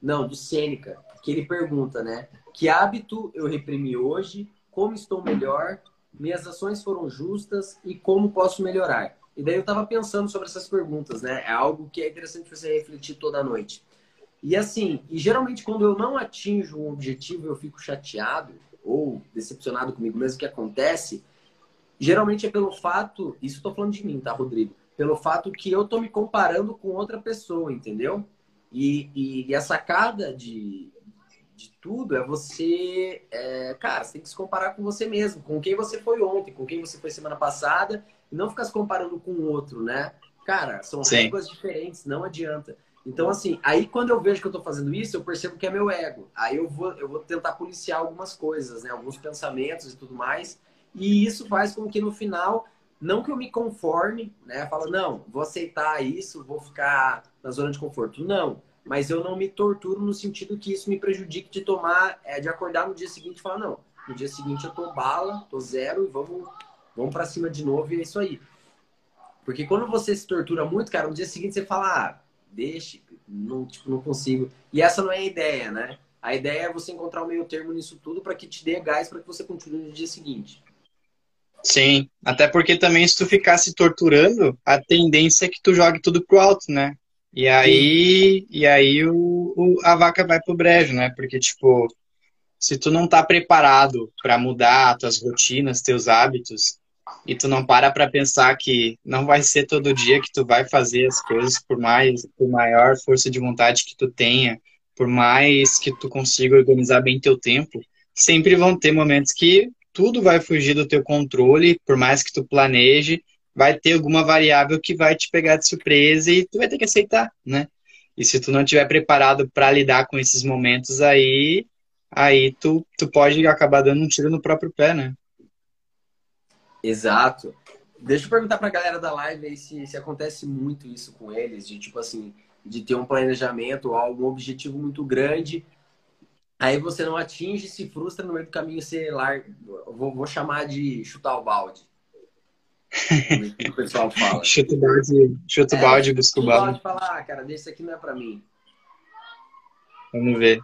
não, do Sêneca, que ele pergunta, né? Que hábito eu reprimi hoje? Como estou melhor? Minhas ações foram justas e como posso melhorar? E daí eu estava pensando sobre essas perguntas, né? É algo que é interessante você refletir toda noite. E assim, e geralmente quando eu não atinjo um objetivo, eu fico chateado ou decepcionado comigo mesmo, que acontece, geralmente é pelo fato, isso estou falando de mim, tá, Rodrigo? Pelo fato que eu tô me comparando com outra pessoa, entendeu? E, e, e a sacada de, de tudo é você, é, cara, você tem que se comparar com você mesmo, com quem você foi ontem, com quem você foi semana passada, e não ficar se comparando com o outro, né? Cara, são Sim. regras diferentes, não adianta. Então, assim, aí quando eu vejo que eu tô fazendo isso, eu percebo que é meu ego. Aí eu vou, eu vou tentar policiar algumas coisas, né? Alguns pensamentos e tudo mais. E isso faz com que no final, não que eu me conforme, né? Falo, não, vou aceitar isso, vou ficar na zona de conforto. Não mas eu não me torturo no sentido que isso me prejudique de tomar, é, de acordar no dia seguinte e falar, não, no dia seguinte eu tô bala, tô zero e vamos, vamos para cima de novo e é isso aí. Porque quando você se tortura muito, cara, no dia seguinte você fala, ah, deixa, não, tipo, não consigo. E essa não é a ideia, né? A ideia é você encontrar o meio termo nisso tudo para que te dê gás para que você continue no dia seguinte. Sim, até porque também se tu ficar se torturando, a tendência é que tu jogue tudo pro alto, né? E aí, e aí o, o, a vaca vai pro brejo, né? Porque, tipo, se tu não tá preparado para mudar tuas rotinas, teus hábitos, e tu não para para pensar que não vai ser todo dia que tu vai fazer as coisas por mais, por maior força de vontade que tu tenha, por mais que tu consiga organizar bem teu tempo, sempre vão ter momentos que tudo vai fugir do teu controle, por mais que tu planeje, vai ter alguma variável que vai te pegar de surpresa e tu vai ter que aceitar, né? E se tu não estiver preparado para lidar com esses momentos aí, aí tu, tu pode acabar dando um tiro no próprio pé, né? Exato. Deixa eu perguntar pra galera da live aí se, se acontece muito isso com eles, de tipo assim, de ter um planejamento algum objetivo muito grande, aí você não atinge, se frustra no meio do caminho, você larga, vou, vou chamar de chutar o balde o pessoal fala. chuta o balde, chuta o é, balde, busca o balde. falar, ah, cara, desse aqui não é pra mim. Vamos ver.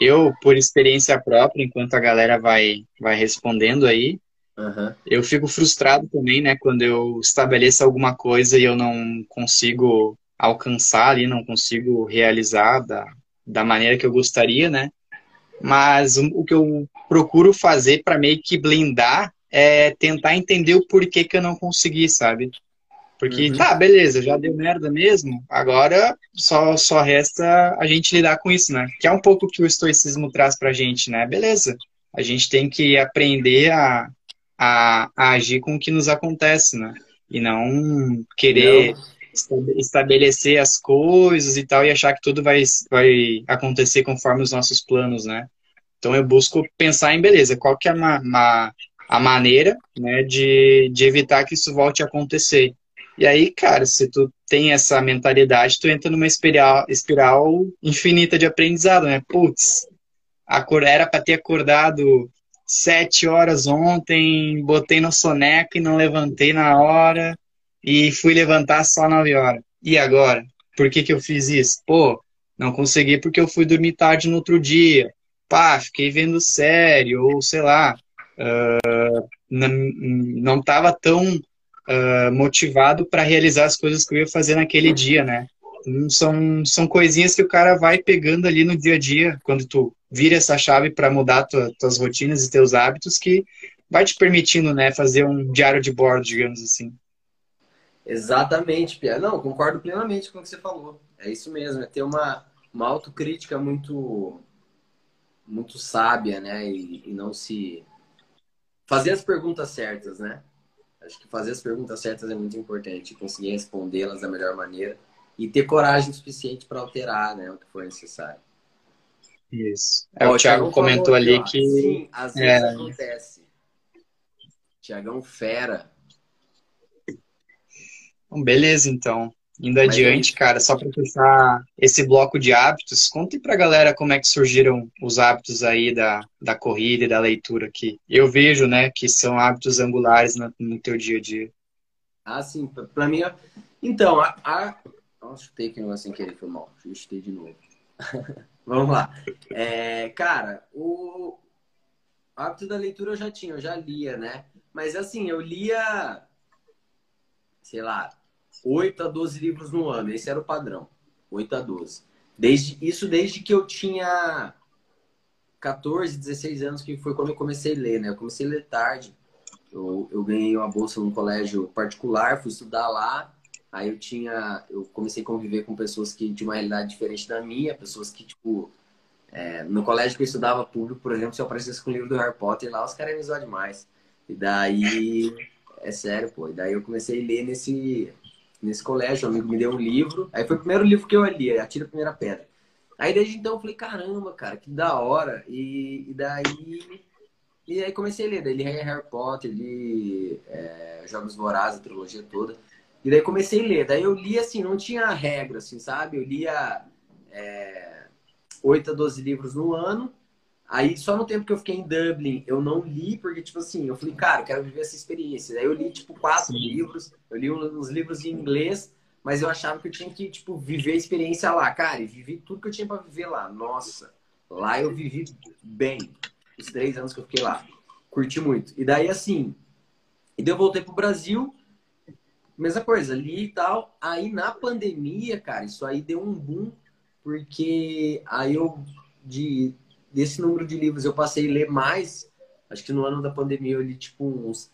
Eu, por experiência própria, enquanto a galera vai, vai respondendo aí, uhum. eu fico frustrado também, né, quando eu estabeleço alguma coisa e eu não consigo alcançar ali, não consigo realizar da, da maneira que eu gostaria, né? Mas o, o que eu procuro fazer para meio que blindar é tentar entender o porquê que eu não consegui, sabe? Porque, uhum. tá, beleza, já deu merda mesmo, agora só, só resta a gente lidar com isso, né? Que é um pouco o que o estoicismo traz pra gente, né? Beleza, a gente tem que aprender a, a, a agir com o que nos acontece, né? E não querer não. estabelecer as coisas e tal, e achar que tudo vai, vai acontecer conforme os nossos planos, né? Então eu busco pensar em, beleza, qual que é uma, uma, a maneira né, de, de evitar que isso volte a acontecer. E aí, cara, se tu tem essa mentalidade, tu entra numa espiral, espiral infinita de aprendizado, né? Putz, era para ter acordado sete horas ontem, botei no soneca e não levantei na hora e fui levantar só nove horas. E agora? Por que, que eu fiz isso? Pô, não consegui porque eu fui dormir tarde no outro dia. Pá, fiquei vendo série, ou sei lá, uh, não estava tão uh, motivado para realizar as coisas que eu ia fazer naquele dia, né? Então, são, são coisinhas que o cara vai pegando ali no dia a dia, quando tu vira essa chave para mudar tua, tuas rotinas e teus hábitos, que vai te permitindo, né, fazer um diário de bordo, digamos assim. Exatamente, Pia. Não, concordo plenamente com o que você falou. É isso mesmo, é ter uma, uma autocrítica muito muito sábia, né? E, e não se fazer as perguntas certas, né? Acho que fazer as perguntas certas é muito importante, conseguir respondê-las da melhor maneira e ter coragem suficiente para alterar, né, o que for necessário. Isso. É, Ó, o Thiago comentou ali ó, que sim, às vezes é... acontece. Tiagão fera. Bom, beleza, então. Indo Mas adiante, é cara, só para fechar esse bloco de hábitos, conte pra galera como é que surgiram os hábitos aí da, da corrida e da leitura que eu vejo, né, que são hábitos angulares no, no teu dia a dia. Ah, sim, para mim, então, a, a... Nossa, chutei aqui um negócio sem querer, foi mal, chutei de novo. Vamos lá. É, cara, o hábito da leitura eu já tinha, eu já lia, né? Mas assim, eu lia, sei lá, 8 a 12 livros no ano. Esse era o padrão. 8 a 12. Desde, isso desde que eu tinha 14, 16 anos, que foi quando eu comecei a ler, né? Eu comecei a ler tarde. Eu, eu ganhei uma bolsa num colégio particular, fui estudar lá. Aí eu tinha, eu comecei a conviver com pessoas que tinham uma realidade diferente da minha, pessoas que, tipo, é, no colégio que eu estudava público, por exemplo, se eu aparecesse com o livro do Harry Potter lá, os caras iam me zoar demais. E daí, é sério, pô, e daí eu comecei a ler nesse, nesse colégio, um amigo me deu um livro, aí foi o primeiro livro que eu li, Atira a Primeira Pedra. Aí desde então eu falei, caramba, cara, que da hora. E, e daí. E aí comecei a ler, daí li Harry Potter, li é, Jogos Vorazes, a trilogia toda. E daí comecei a ler. Daí eu li assim, não tinha regra, assim, sabe? Eu lia é, 8 a 12 livros no ano. Aí só no tempo que eu fiquei em Dublin, eu não li, porque, tipo assim, eu falei, cara, eu quero viver essa experiência. Daí eu li, tipo, quatro Sim. livros, eu li uns livros em inglês, mas eu achava que eu tinha que, tipo, viver a experiência lá. Cara, e vivi tudo que eu tinha para viver lá. Nossa, lá eu vivi bem. Os três anos que eu fiquei lá. Curti muito. E daí, assim, e daí eu voltei pro Brasil, mesma coisa, li e tal. Aí na pandemia, cara, isso aí deu um boom, porque aí eu, de, desse número de livros, eu passei a ler mais. Acho que no ano da pandemia eu li tipo uns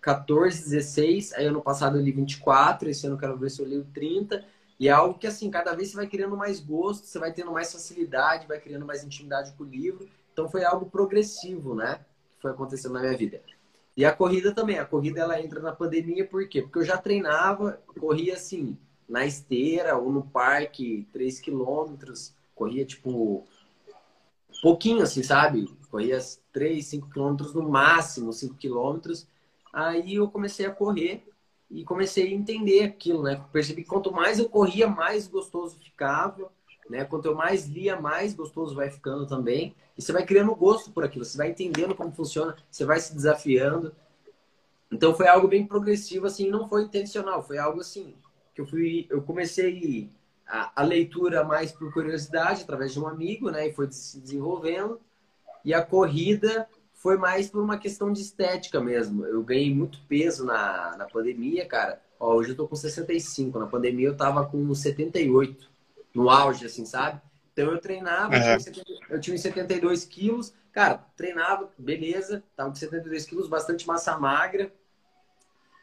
14, 16. Aí ano passado eu li 24. Esse ano eu quero ver se eu li 30. E é algo que, assim, cada vez você vai criando mais gosto, você vai tendo mais facilidade, vai criando mais intimidade com o livro. Então foi algo progressivo, né? Que foi acontecendo na minha vida. E a corrida também. A corrida ela entra na pandemia por quê? Porque eu já treinava, corria assim, na esteira ou no parque, 3 quilômetros. Corria tipo pouquinho assim, sabe? Corria 3, 5 quilômetros no máximo, 5 quilômetros. Aí eu comecei a correr e comecei a entender aquilo, né? Percebi que quanto mais eu corria, mais gostoso ficava, né? Quanto eu mais lia, mais gostoso vai ficando também. E você vai criando gosto por aquilo, você vai entendendo como funciona, você vai se desafiando. Então foi algo bem progressivo, assim, não foi intencional, foi algo assim que eu fui, eu comecei a, a leitura mais por curiosidade através de um amigo, né? E foi se desenvolvendo. E a corrida foi mais por uma questão de estética mesmo. Eu ganhei muito peso na, na pandemia, cara. Ó, hoje eu tô com 65. Na pandemia eu tava com 78. No auge, assim, sabe? Então eu treinava, uhum. eu, tinha, eu tinha 72 quilos, cara, treinava, beleza, tava com 72 quilos, bastante massa magra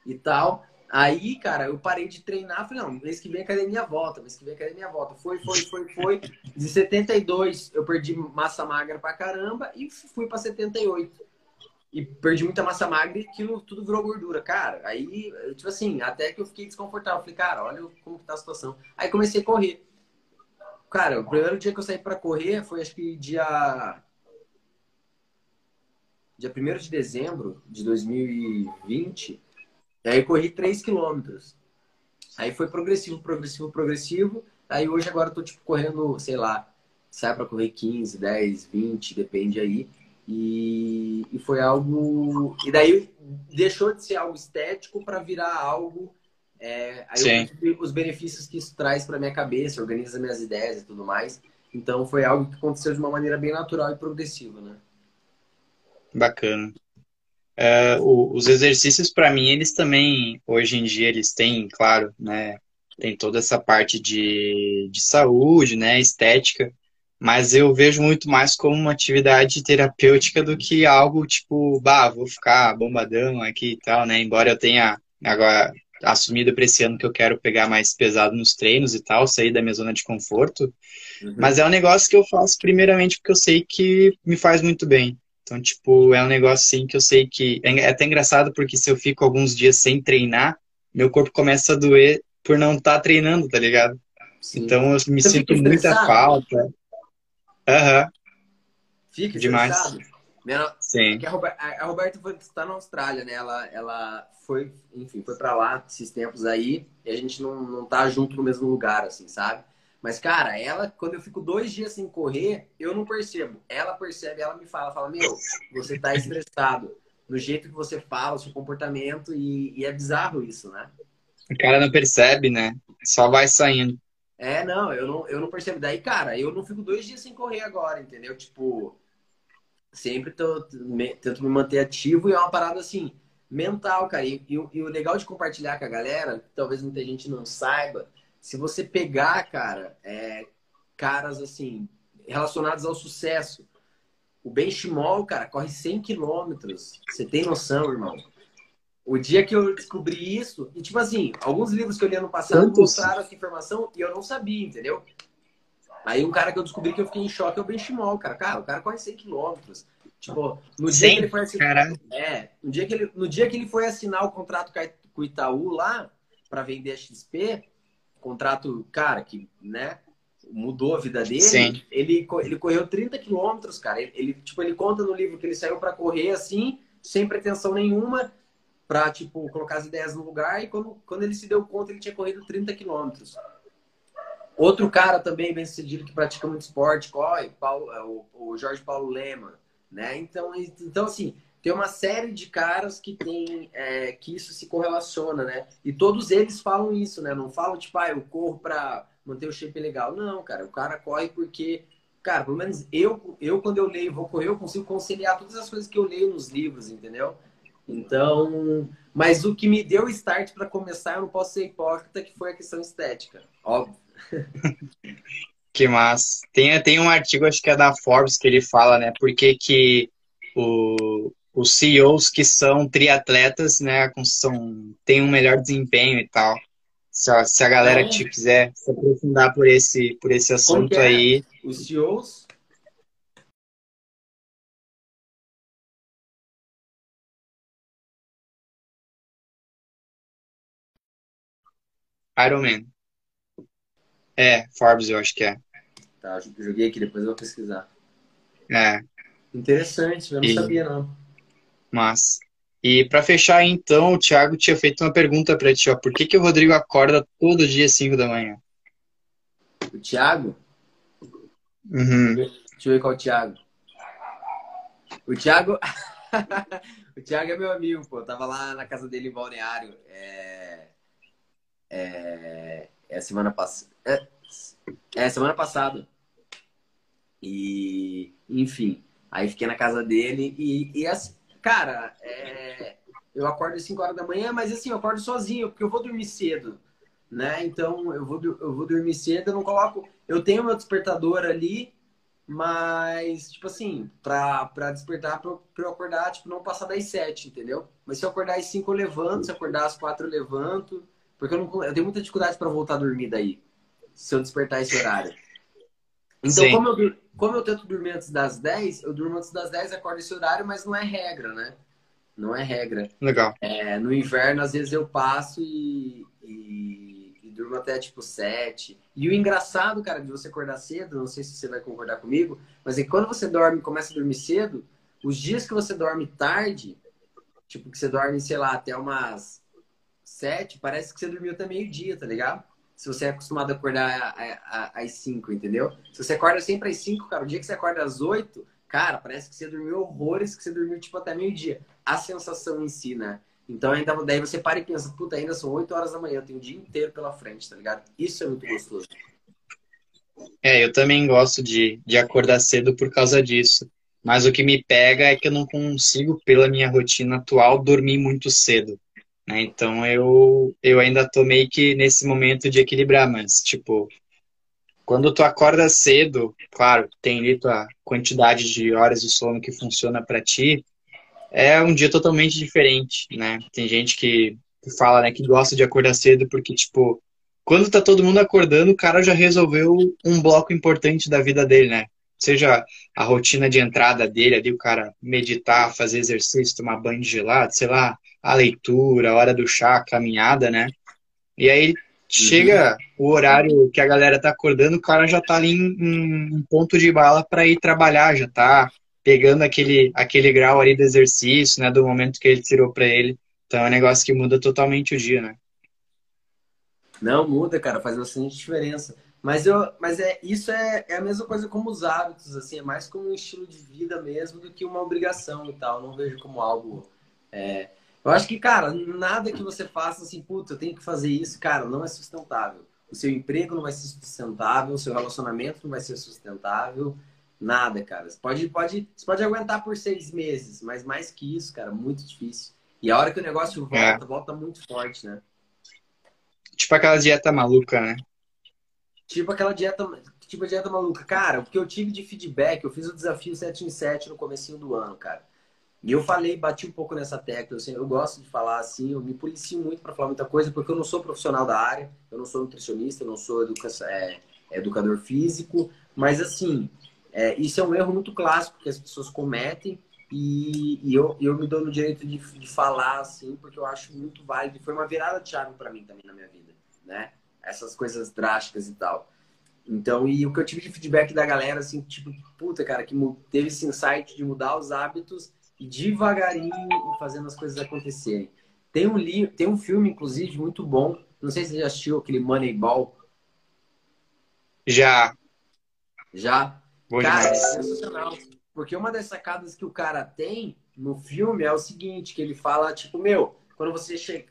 e tal. Aí, cara, eu parei de treinar, falei, não, mês que vem a academia volta, mês que vem a academia volta. Foi, foi, foi, foi. De 72 eu perdi massa magra pra caramba e fui pra 78. e perdi muita massa magra e aquilo tudo virou gordura. Cara, aí, tipo assim, até que eu fiquei desconfortável. Falei, cara, olha como que tá a situação. Aí comecei a correr. Cara, o primeiro dia que eu saí para correr foi acho que dia. Dia 1 de dezembro de 2020. Aí eu corri 3 quilômetros. Aí foi progressivo, progressivo, progressivo. Aí hoje agora eu tô tipo correndo, sei lá, sai para correr 15, 10, 20, depende aí. E, e foi algo. E daí deixou de ser algo estético para virar algo. É, aí Sim. eu os benefícios que isso traz para minha cabeça, organiza minhas ideias e tudo mais. Então foi algo que aconteceu de uma maneira bem natural e progressiva, né? Bacana. Uh, o, os exercícios, para mim, eles também, hoje em dia, eles têm, claro, né? Tem toda essa parte de, de saúde, né? Estética, mas eu vejo muito mais como uma atividade terapêutica do que algo tipo, bah, vou ficar bombadão aqui e tal, né? Embora eu tenha agora assumido para esse ano que eu quero pegar mais pesado nos treinos e tal, sair da minha zona de conforto. Uhum. Mas é um negócio que eu faço primeiramente porque eu sei que me faz muito bem. Então, tipo, é um negócio assim que eu sei que. É até engraçado porque se eu fico alguns dias sem treinar, meu corpo começa a doer por não estar tá treinando, tá ligado? Sim. Então eu me Você sinto muita falta. Aham. Uhum. Fica demais. Minha, Sim. A, Roberta, a Roberta está na Austrália, né? Ela, ela foi, enfim, foi para lá esses tempos aí e a gente não, não tá junto no mesmo lugar, assim, sabe? Mas, cara, ela, quando eu fico dois dias sem correr, eu não percebo. Ela percebe, ela me fala, fala, meu, você tá estressado. No jeito que você fala, o seu comportamento, e, e é bizarro isso, né? O cara não percebe, né? Só vai saindo. É, não, eu não, eu não percebo. Daí, cara, eu não fico dois dias sem correr agora, entendeu? Tipo, sempre tô, me, tento me manter ativo e é uma parada assim, mental, cara. E, e, e, o legal de compartilhar com a galera, talvez muita gente não saiba, se você pegar, cara, é, caras assim, relacionados ao sucesso. O Benchimol, cara, corre 100 quilômetros. Você tem noção, irmão? O dia que eu descobri isso, e tipo assim, alguns livros que eu li ano passado mostraram essa informação e eu não sabia, entendeu? Aí um cara que eu descobri que eu fiquei em choque é o Benchimol, cara. Cara, o cara corre 100 quilômetros. Tipo, no dia que ele foi assinar, é, no dia que ele, no dia que ele foi assinar o contrato com o Itaú lá para vender a XP, contrato, cara, que, né, mudou a vida dele. Sim. Ele, ele correu 30 quilômetros, cara. Ele, ele, tipo, ele conta no livro que ele saiu para correr assim, sem pretensão nenhuma, para tipo, colocar as ideias no lugar. E quando, quando ele se deu conta, ele tinha corrido 30 quilômetros. Outro cara também bem sucedido que pratica muito esporte, corre, Paulo, é, o, o Jorge Paulo Lema, né? Então, então assim, tem uma série de caras que tem é, que isso se correlaciona, né? E todos eles falam isso, né? Não falam tipo, ah, eu corro para manter o shape legal. Não, cara, o cara corre porque, cara, pelo menos eu, eu quando eu leio, vou correr, eu consigo conciliar todas as coisas que eu leio nos livros, entendeu? Então, mas o que me deu start para começar, eu não posso ser hipócrita, que foi a questão estética, óbvio. que massa. Tem, tem um artigo, acho que é da Forbes, que ele fala, né, por que que o, os CEOs que são triatletas, né, são, têm um melhor desempenho e tal. Se a, se a galera é. te quiser se aprofundar por esse, por esse assunto é? aí. Os CEOs? Iron Man. É, Forbes eu acho que é. Tá, joguei aqui, depois eu vou pesquisar. É. Interessante, eu não e... sabia não. Mas. E para fechar, então, o Thiago tinha feito uma pergunta para ti, ó. Por que, que o Rodrigo acorda todo dia às 5 da manhã? O Thiago? Uhum. Deixa eu ver qual é o Thiago. O Thiago. o Thiago é meu amigo, pô. Eu tava lá na casa dele em Balneário. É. É. É semana passada. É... é semana passada. E. Enfim. Aí fiquei na casa dele e, e assim, Cara, é... eu acordo às 5 horas da manhã, mas assim, eu acordo sozinho, porque eu vou dormir cedo, né? Então, eu vou, eu vou dormir cedo, eu não coloco... Eu tenho meu despertador ali, mas, tipo assim, pra, pra despertar, pra, pra eu acordar, tipo, não passar das 7, entendeu? Mas se eu acordar às 5, eu levanto, se eu acordar às 4, eu levanto, porque eu, não, eu tenho muita dificuldade para voltar a dormir daí, se eu despertar esse horário. Então, como eu, como eu tento dormir antes das 10, eu durmo antes das 10, acordo esse horário, mas não é regra, né? Não é regra. Legal. É, no inverno, às vezes eu passo e, e, e, durmo até tipo sete. E o engraçado, cara, de você acordar cedo, não sei se você vai concordar comigo, mas é que quando você dorme, começa a dormir cedo, os dias que você dorme tarde, tipo que você dorme, sei lá, até umas sete, parece que você dormiu até meio-dia, tá ligado? Se você é acostumado a acordar às cinco, entendeu? Se você acorda sempre às cinco, cara, o dia que você acorda às oito, cara, parece que você dormiu horrores, que você dormiu tipo até meio-dia. A sensação em si, né? Então ainda daí você para e pensa, puta, ainda são 8 horas da manhã, eu tenho o dia inteiro pela frente, tá ligado? Isso é muito gostoso. É, eu também gosto de, de acordar cedo por causa disso. Mas o que me pega é que eu não consigo, pela minha rotina atual, dormir muito cedo. Né? Então eu, eu ainda tô meio que nesse momento de equilibrar, mas tipo, quando tu acorda cedo, claro, tem ali tua quantidade de horas de sono que funciona para ti, é um dia totalmente diferente, né? Tem gente que, que fala, né, que gosta de acordar cedo porque, tipo, quando tá todo mundo acordando, o cara já resolveu um bloco importante da vida dele, né? Seja a rotina de entrada dele ali, o cara meditar, fazer exercício, tomar banho de gelado, sei lá, a leitura, a hora do chá, a caminhada, né? E aí chega uhum. o horário que a galera tá acordando, o cara já tá ali em, em ponto de bala para ir trabalhar, já tá pegando aquele, aquele grau ali do exercício, né, do momento que ele tirou para ele. Então é um negócio que muda totalmente o dia, né? Não, muda, cara, faz bastante diferença. Mas, eu, mas é, isso é, é a mesma coisa como os hábitos, assim, é mais como um estilo de vida mesmo do que uma obrigação e tal. Eu não vejo como algo. É... Eu acho que, cara, nada que você faça assim, puta, eu tenho que fazer isso, cara, não é sustentável. O seu emprego não vai ser sustentável, o seu relacionamento não vai ser sustentável. Nada, cara. Você pode, pode, você pode aguentar por seis meses, mas mais que isso, cara, muito difícil. E a hora que o negócio volta, é. volta muito forte, né? Tipo aquela dieta maluca, né? Tipo aquela dieta, tipo a dieta maluca. Cara, o que eu tive de feedback, eu fiz o desafio 7 em 7 no comecinho do ano, cara. E eu falei, bati um pouco nessa tecla. Assim, eu gosto de falar assim, eu me policio muito para falar muita coisa, porque eu não sou profissional da área, eu não sou nutricionista, eu não sou educa é, educador físico, mas assim, é, isso é um erro muito clássico que as pessoas cometem e, e eu, eu me dou no direito de, de falar assim, porque eu acho muito válido. Foi uma virada de chave para mim também na minha vida, né? Essas coisas drásticas e tal. Então, e o que eu tive de feedback da galera, assim, tipo, puta, cara, que teve esse insight de mudar os hábitos e devagarinho e fazendo as coisas acontecerem. Tem um, li tem um filme, inclusive, muito bom. Não sei se você já assistiu aquele Moneyball. Já. Já? Boa cara, demais. é sensacional. Porque uma das sacadas que o cara tem no filme é o seguinte, que ele fala, tipo, meu, quando você chega...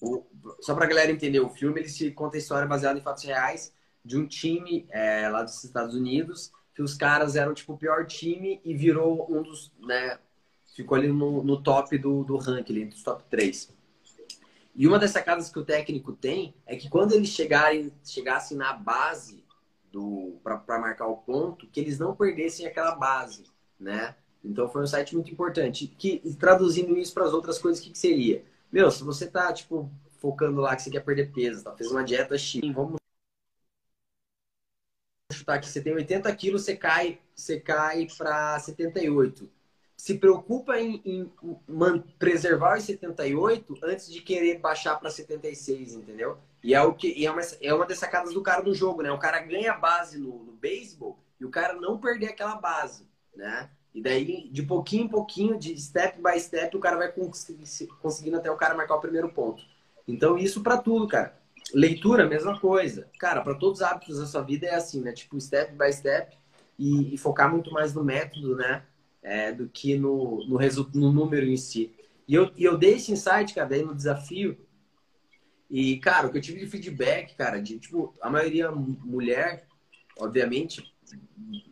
O... Só pra galera entender, o filme ele se conta a história baseada em fatos reais de um time é, lá dos Estados Unidos, que os caras eram, tipo, o pior time e virou um dos, né, ficou ali no, no top do, do ranking, entre os top 3. E uma das sacadas que o técnico tem é que quando eles chegarem, chegassem na base para marcar o ponto, que eles não perdessem aquela base, né? Então foi um site muito importante. Que traduzindo isso para as outras coisas, o que, que, seria? Meu, se você tá tipo focando lá que você quer perder peso, tá? Fez uma dieta X, vamos chutar aqui, você tem 80 quilos, você cai, você cai para 78 se preocupa em, em preservar os 78 antes de querer baixar para 76, entendeu? E é o que é uma, é uma das sacadas do cara do jogo, né? O cara ganha base no, no beisebol e o cara não perder aquela base, né? E daí, de pouquinho em pouquinho, de step by step, o cara vai conseguindo até o cara marcar o primeiro ponto. Então, isso para tudo, cara. Leitura, mesma coisa. Cara, para todos os hábitos da sua vida é assim, né? Tipo, step by step e, e focar muito mais no método, né? é, do que no, no, no número em si. E eu, e eu dei esse insight, cara, daí no desafio. E, cara, o que eu tive de feedback, cara, de, tipo, a maioria mulher, obviamente,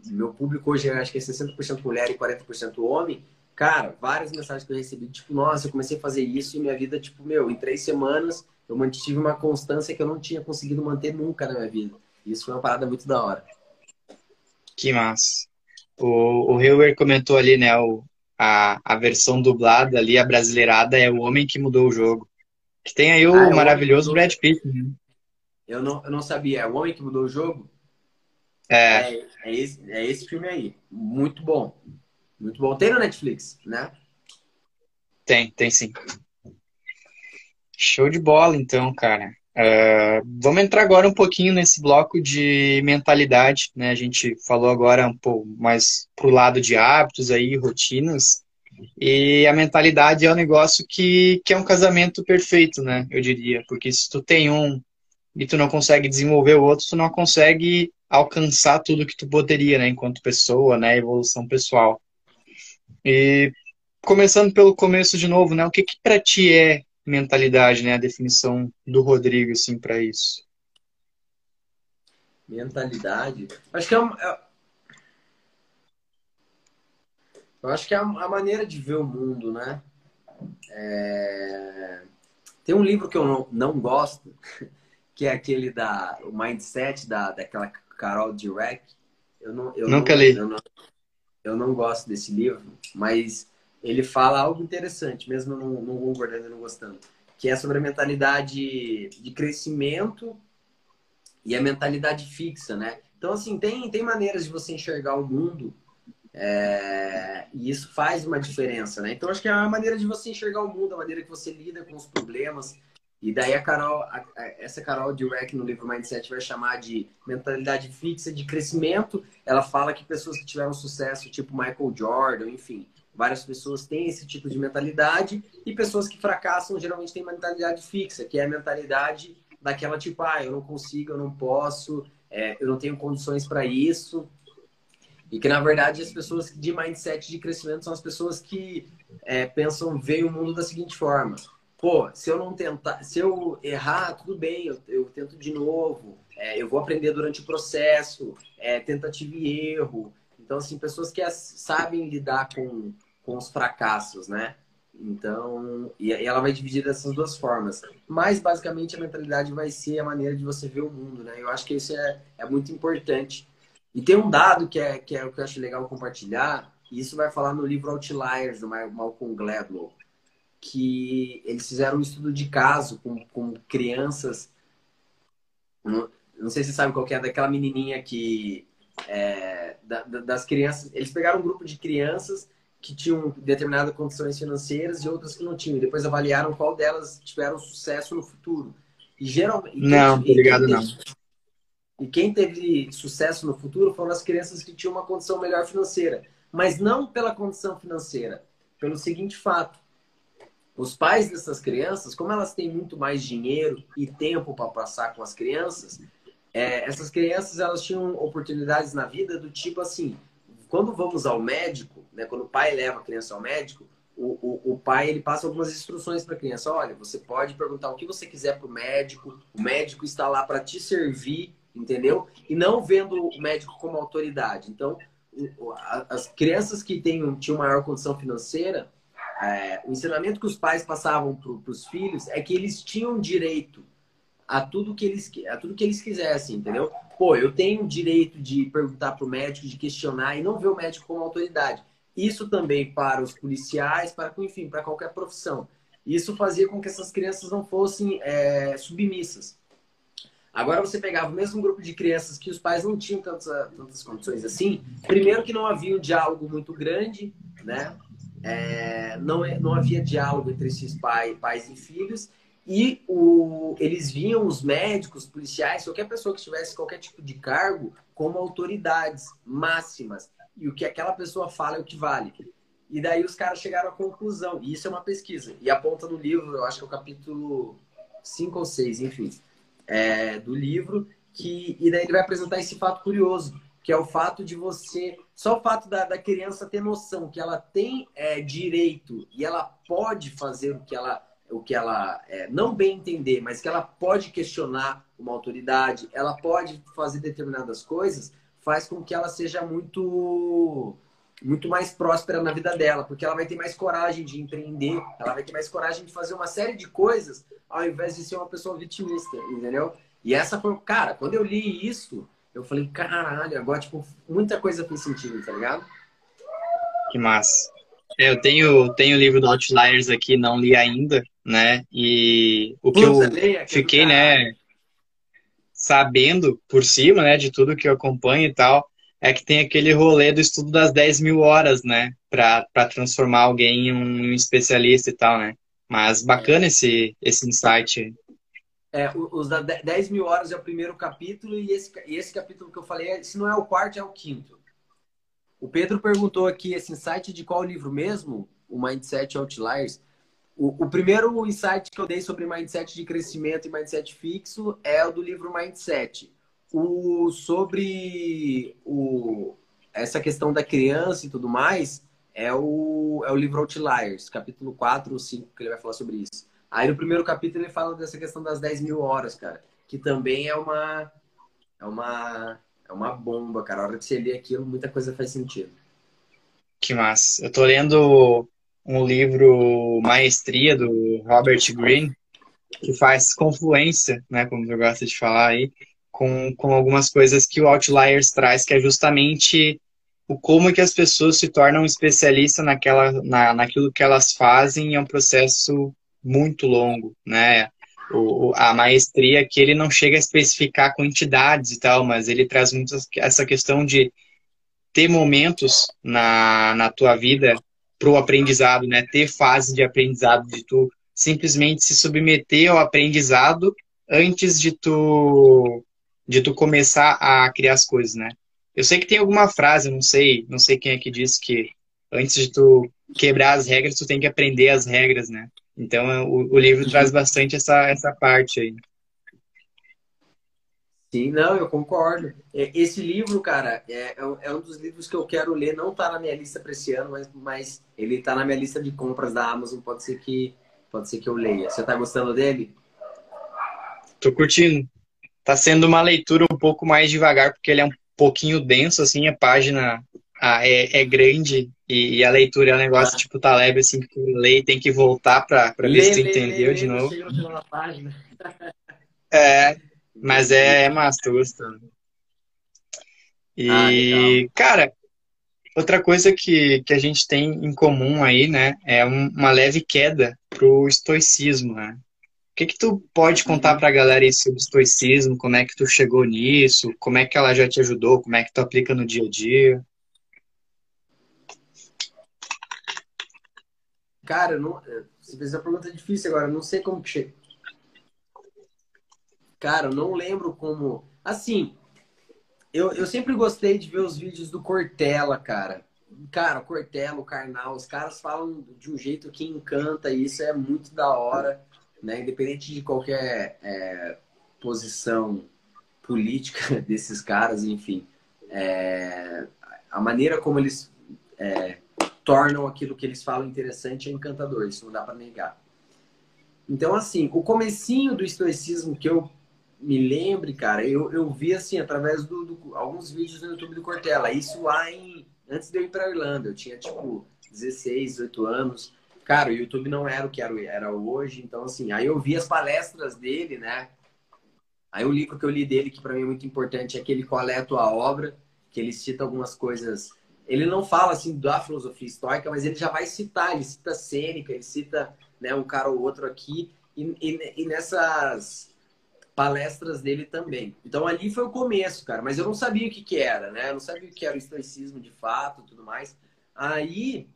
meu público hoje acho que é 60% mulher e 40% homem. Cara, várias mensagens que eu recebi, tipo, nossa, eu comecei a fazer isso e minha vida, tipo, meu, em três semanas eu mantive uma constância que eu não tinha conseguido manter nunca na minha vida. Isso foi uma parada muito da hora. Que massa. O, o Hilber comentou ali, né, o, a, a versão dublada ali, a brasileirada, é o homem que mudou o jogo. Que tem aí o ah, é maravilhoso Brad Pitt. Né? Eu, não, eu não sabia, é o homem que mudou o jogo? É. É, é, esse, é esse filme aí. Muito bom. Muito bom. Tem no Netflix, né? Tem, tem sim. Show de bola, então, cara. Uh, vamos entrar agora um pouquinho nesse bloco de mentalidade, né? A gente falou agora um pouco mais pro lado de hábitos aí, rotinas. E a mentalidade é um negócio que, que é um casamento perfeito, né? Eu diria. Porque se tu tem um e tu não consegue desenvolver o outro, tu não consegue alcançar tudo que tu poderia, né? Enquanto pessoa, né? Evolução pessoal. E começando pelo começo de novo, né? O que que para ti é mentalidade, né? A definição do Rodrigo, assim, para isso. Mentalidade? Acho que é, uma, é... Eu acho que é a maneira de ver o mundo, né? É... Tem um livro que eu não, não gosto, que é aquele da o Mindset da daquela Carol Dweck. Eu não, eu Nunca não, li. Eu não, eu não gosto desse livro, mas ele fala algo interessante, mesmo não, não concordando e não gostando, que é sobre a mentalidade de crescimento e a mentalidade fixa, né? Então, assim, tem, tem maneiras de você enxergar o mundo é, e isso faz uma diferença, né? Então, acho que é a maneira de você enxergar o mundo, a maneira que você lida com os problemas. E daí a Carol, a, a, essa Carol Dweck no livro Mindset vai chamar de mentalidade fixa de crescimento. Ela fala que pessoas que tiveram sucesso, tipo Michael Jordan, enfim, Várias pessoas têm esse tipo de mentalidade e pessoas que fracassam geralmente têm mentalidade fixa, que é a mentalidade daquela tipo, ah, eu não consigo, eu não posso, é, eu não tenho condições para isso. E que, na verdade, as pessoas de mindset de crescimento são as pessoas que é, pensam, veem o mundo da seguinte forma. Pô, se eu não tentar, se eu errar, tudo bem, eu, eu tento de novo, é, eu vou aprender durante o processo, é, tentativa e erro. Então, assim, pessoas que sabem lidar com, com os fracassos, né? Então, e ela vai dividir dessas duas formas. Mas, basicamente, a mentalidade vai ser a maneira de você ver o mundo, né? Eu acho que isso é, é muito importante. E tem um dado que é, que é o que eu acho legal compartilhar, e isso vai falar no livro Outliers, do Malcolm Gladwell, que eles fizeram um estudo de caso com, com crianças. Não, não sei se você sabe qual é, daquela menininha que. É, da, das crianças. Eles pegaram um grupo de crianças que tinham determinadas condições financeiras e outras que não tinham. E depois avaliaram qual delas tiveram sucesso no futuro. E geralmente. Não, obrigado, teve, não. E quem teve sucesso no futuro foram as crianças que tinham uma condição melhor financeira. Mas não pela condição financeira, pelo seguinte fato. Os pais dessas crianças, como elas têm muito mais dinheiro e tempo para passar com as crianças, é, essas crianças elas tinham oportunidades na vida do tipo assim: quando vamos ao médico, né, quando o pai leva a criança ao médico, o, o, o pai ele passa algumas instruções para a criança. Olha, você pode perguntar o que você quiser para o médico, o médico está lá para te servir, entendeu? E não vendo o médico como autoridade. Então, as crianças que têm, tinham maior condição financeira, é, o ensinamento que os pais passavam para os filhos é que eles tinham direito a tudo que eles, a tudo que eles quisessem, entendeu? Pô, eu tenho direito de perguntar para o médico, de questionar e não ver o médico como autoridade. Isso também para os policiais, para, enfim, para qualquer profissão. Isso fazia com que essas crianças não fossem é, submissas. Agora você pegava o mesmo grupo de crianças que os pais não tinham tantas, tantas condições assim. Primeiro que não havia um diálogo muito grande, né? É, não, é, não havia diálogo entre esses pai, pais e filhos. E o, eles viam os médicos, policiais, qualquer pessoa que tivesse qualquer tipo de cargo, como autoridades máximas. E o que aquela pessoa fala é o que vale. E daí os caras chegaram à conclusão, e isso é uma pesquisa, e aponta no livro, eu acho que é o capítulo 5 ou 6, enfim, é, do livro, que, e daí ele vai apresentar esse fato curioso, que é o fato de você. Só o fato da, da criança ter noção que ela tem é, direito e ela pode fazer o que ela o que ela é, não bem entender, mas que ela pode questionar uma autoridade, ela pode fazer determinadas coisas, faz com que ela seja muito muito mais próspera na vida dela, porque ela vai ter mais coragem de empreender, ela vai ter mais coragem de fazer uma série de coisas, ao invés de ser uma pessoa vitimista, entendeu? E essa foi, cara, quando eu li isso, eu falei, caralho, agora, tipo, muita coisa fez sentido, tá ligado? Que massa. É, eu tenho, tenho o livro do Outliers aqui, não li ainda, né? E o que eu fiquei, né, sabendo por cima, né, de tudo que eu acompanho e tal, é que tem aquele rolê do estudo das 10 mil horas, né? para transformar alguém em um, em um, especialista e tal, né? Mas bacana esse, esse insight. É, os da 10 mil horas é o primeiro capítulo e esse, e esse capítulo que eu falei, se não é o quarto, é o quinto. O Pedro perguntou aqui esse insight de qual livro mesmo? O Mindset Outliers. O, o, primeiro insight que eu dei sobre mindset de crescimento e mindset fixo é o do livro Mindset. O sobre o, essa questão da criança e tudo mais é o, é o livro Outliers, capítulo 4 ou 5, que ele vai falar sobre isso. Aí no primeiro capítulo ele fala dessa questão das 10 mil horas, cara, que também é uma, é uma, é uma bomba, cara. A hora que você lê aquilo, muita coisa faz sentido. Que massa. Eu tô lendo um livro Maestria do Robert Greene, que faz confluência, né, como eu gosto de falar aí, com, com algumas coisas que o Outliers traz, que é justamente o como que as pessoas se tornam especialistas naquela, na, naquilo que elas fazem é um processo muito longo, né? O, a maestria que ele não chega a especificar quantidades e tal, mas ele traz muito essa questão de ter momentos na, na tua vida para o aprendizado, né? Ter fase de aprendizado, de tu simplesmente se submeter ao aprendizado antes de tu de tu começar a criar as coisas, né? Eu sei que tem alguma frase, não sei, não sei quem é que disse que antes de tu quebrar as regras, tu tem que aprender as regras, né? Então é, o, o livro traz bastante essa, essa parte aí. Sim, não, eu concordo. É, esse livro, cara, é, é, é um dos livros que eu quero ler. Não está na minha lista para esse ano, mas, mas ele está na minha lista de compras da Amazon. Pode ser que, pode ser que eu leia. Você está gostando dele? Tô curtindo. Tá sendo uma leitura um pouco mais devagar, porque ele é um pouquinho denso, assim, a página é, é grande e, e, a leitura é um negócio ah. tipo Taleb, assim, que tu lê e tem que voltar para ver se tu entendeu lê, de novo. É, mas é, é massa, tô gostando. E, ah, cara, outra coisa que, que a gente tem em comum aí, né, é um, uma leve queda pro estoicismo, né? O que que tu pode contar uhum. pra galera aí sobre estoicismo? Como é que tu chegou nisso? Como é que ela já te ajudou? Como é que tu aplica no dia a dia? Cara, não, você fez uma pergunta difícil agora, não sei como que chega. Cara, eu não lembro como. Assim, eu, eu sempre gostei de ver os vídeos do Cortella, cara. Cara, o Cortella, o Karnal, os caras falam de um jeito que encanta e isso é muito da hora, né? Independente de qualquer é, posição política desses caras, enfim. É, a maneira como eles é, tornam aquilo que eles falam interessante é encantador, isso não dá para negar. Então, assim, o comecinho do estoicismo que eu me lembre, cara, eu, eu vi assim, através de alguns vídeos no YouTube do Cortella. Isso lá em. Antes de eu ir pra Irlanda. Eu tinha, tipo, 16, 18 anos. Cara, o YouTube não era o que era, era hoje. Então, assim, aí eu vi as palestras dele, né? Aí o livro que eu li dele, que para mim é muito importante, é aquele Coleto a Obra, que ele cita algumas coisas. Ele não fala, assim, da filosofia estoica, mas ele já vai citar. Ele cita Sêneca, ele cita né, um cara ou outro aqui. E, e, e nessas palestras dele também. Então ali foi o começo, cara, mas eu não sabia o que, que era, né? Eu não sabia o que era o estoicismo de fato, tudo mais. Aí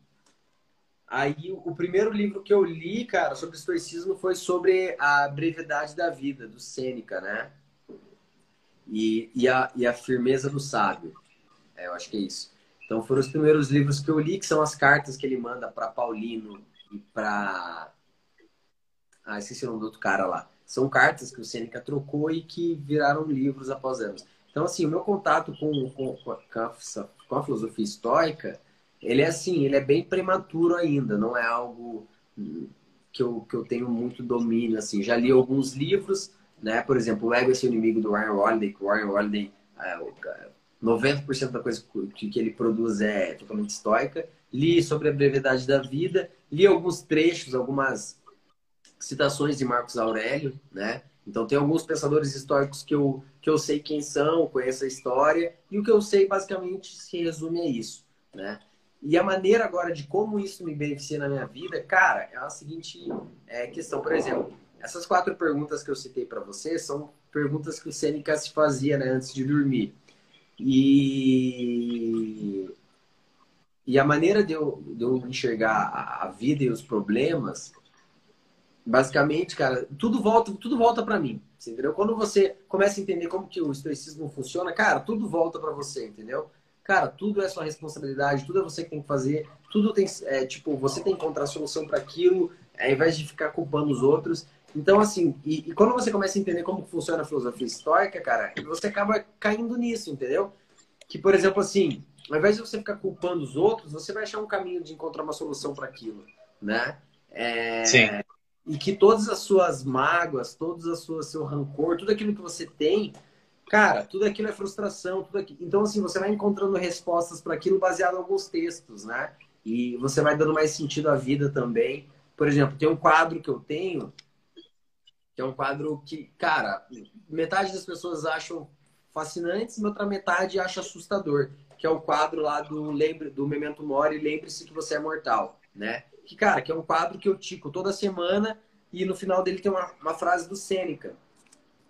aí o primeiro livro que eu li, cara, sobre estoicismo foi sobre a brevidade da vida do Sêneca, né? E, e, a, e a firmeza do sábio. É, eu acho que é isso. Então foram os primeiros livros que eu li, que são as cartas que ele manda para Paulino e para ah, esqueci o nome do outro cara lá são cartas que o Seneca trocou e que viraram livros após anos. Então, assim, o meu contato com, com, com, a, com a filosofia estoica, ele é assim, ele é bem prematuro ainda, não é algo que eu, que eu tenho muito domínio, assim. Já li alguns livros, né? Por exemplo, O Ego é seu inimigo, do Ryan Holiday, que o Ryan Holiday, é, 90% da coisa que, que ele produz é totalmente estoica. Li sobre a brevidade da vida, li alguns trechos, algumas citações de Marcos Aurélio, né? Então tem alguns pensadores históricos que eu, que eu sei quem são, conheço a história, e o que eu sei basicamente se resume a isso, né? E a maneira agora de como isso me beneficia na minha vida, cara, é a seguinte é, questão. Por exemplo, essas quatro perguntas que eu citei para você são perguntas que o Sêneca se fazia né, antes de dormir. E, e a maneira de eu, de eu enxergar a, vida e os problemas, basicamente, cara, tudo volta, tudo volta para mim, entendeu? Quando você começa a entender como que o estoicismo funciona, cara, tudo volta para você, entendeu? Cara, tudo é sua responsabilidade, tudo é você que tem que fazer, tudo tem, é, tipo, você tem que encontrar solução para aquilo, ao invés de ficar culpando os outros. Então, assim, e, e, quando você começa a entender como funciona a filosofia estoica, cara, você acaba caindo nisso, entendeu? Que, por exemplo, assim, ao invés de você ficar culpando os outros, você vai achar um caminho de encontrar uma solução para aquilo, né? É... Sim. E que todas as suas mágoas, todos as suas seu rancor, tudo aquilo que você tem, cara, tudo aquilo é frustração, tudo aquilo. Então assim, você vai encontrando respostas para aquilo baseado em alguns textos, né? E você vai dando mais sentido à vida também. Por exemplo, tem um quadro que eu tenho, que é um quadro que, cara, metade das pessoas acham fascinantes, e outra metade acha assustador, que é o quadro lá do lembre do Memento Mori, lembre-se que você é mortal, né? Que cara, que é um quadro que eu tico toda semana e no final dele tem uma, uma frase do Sêneca,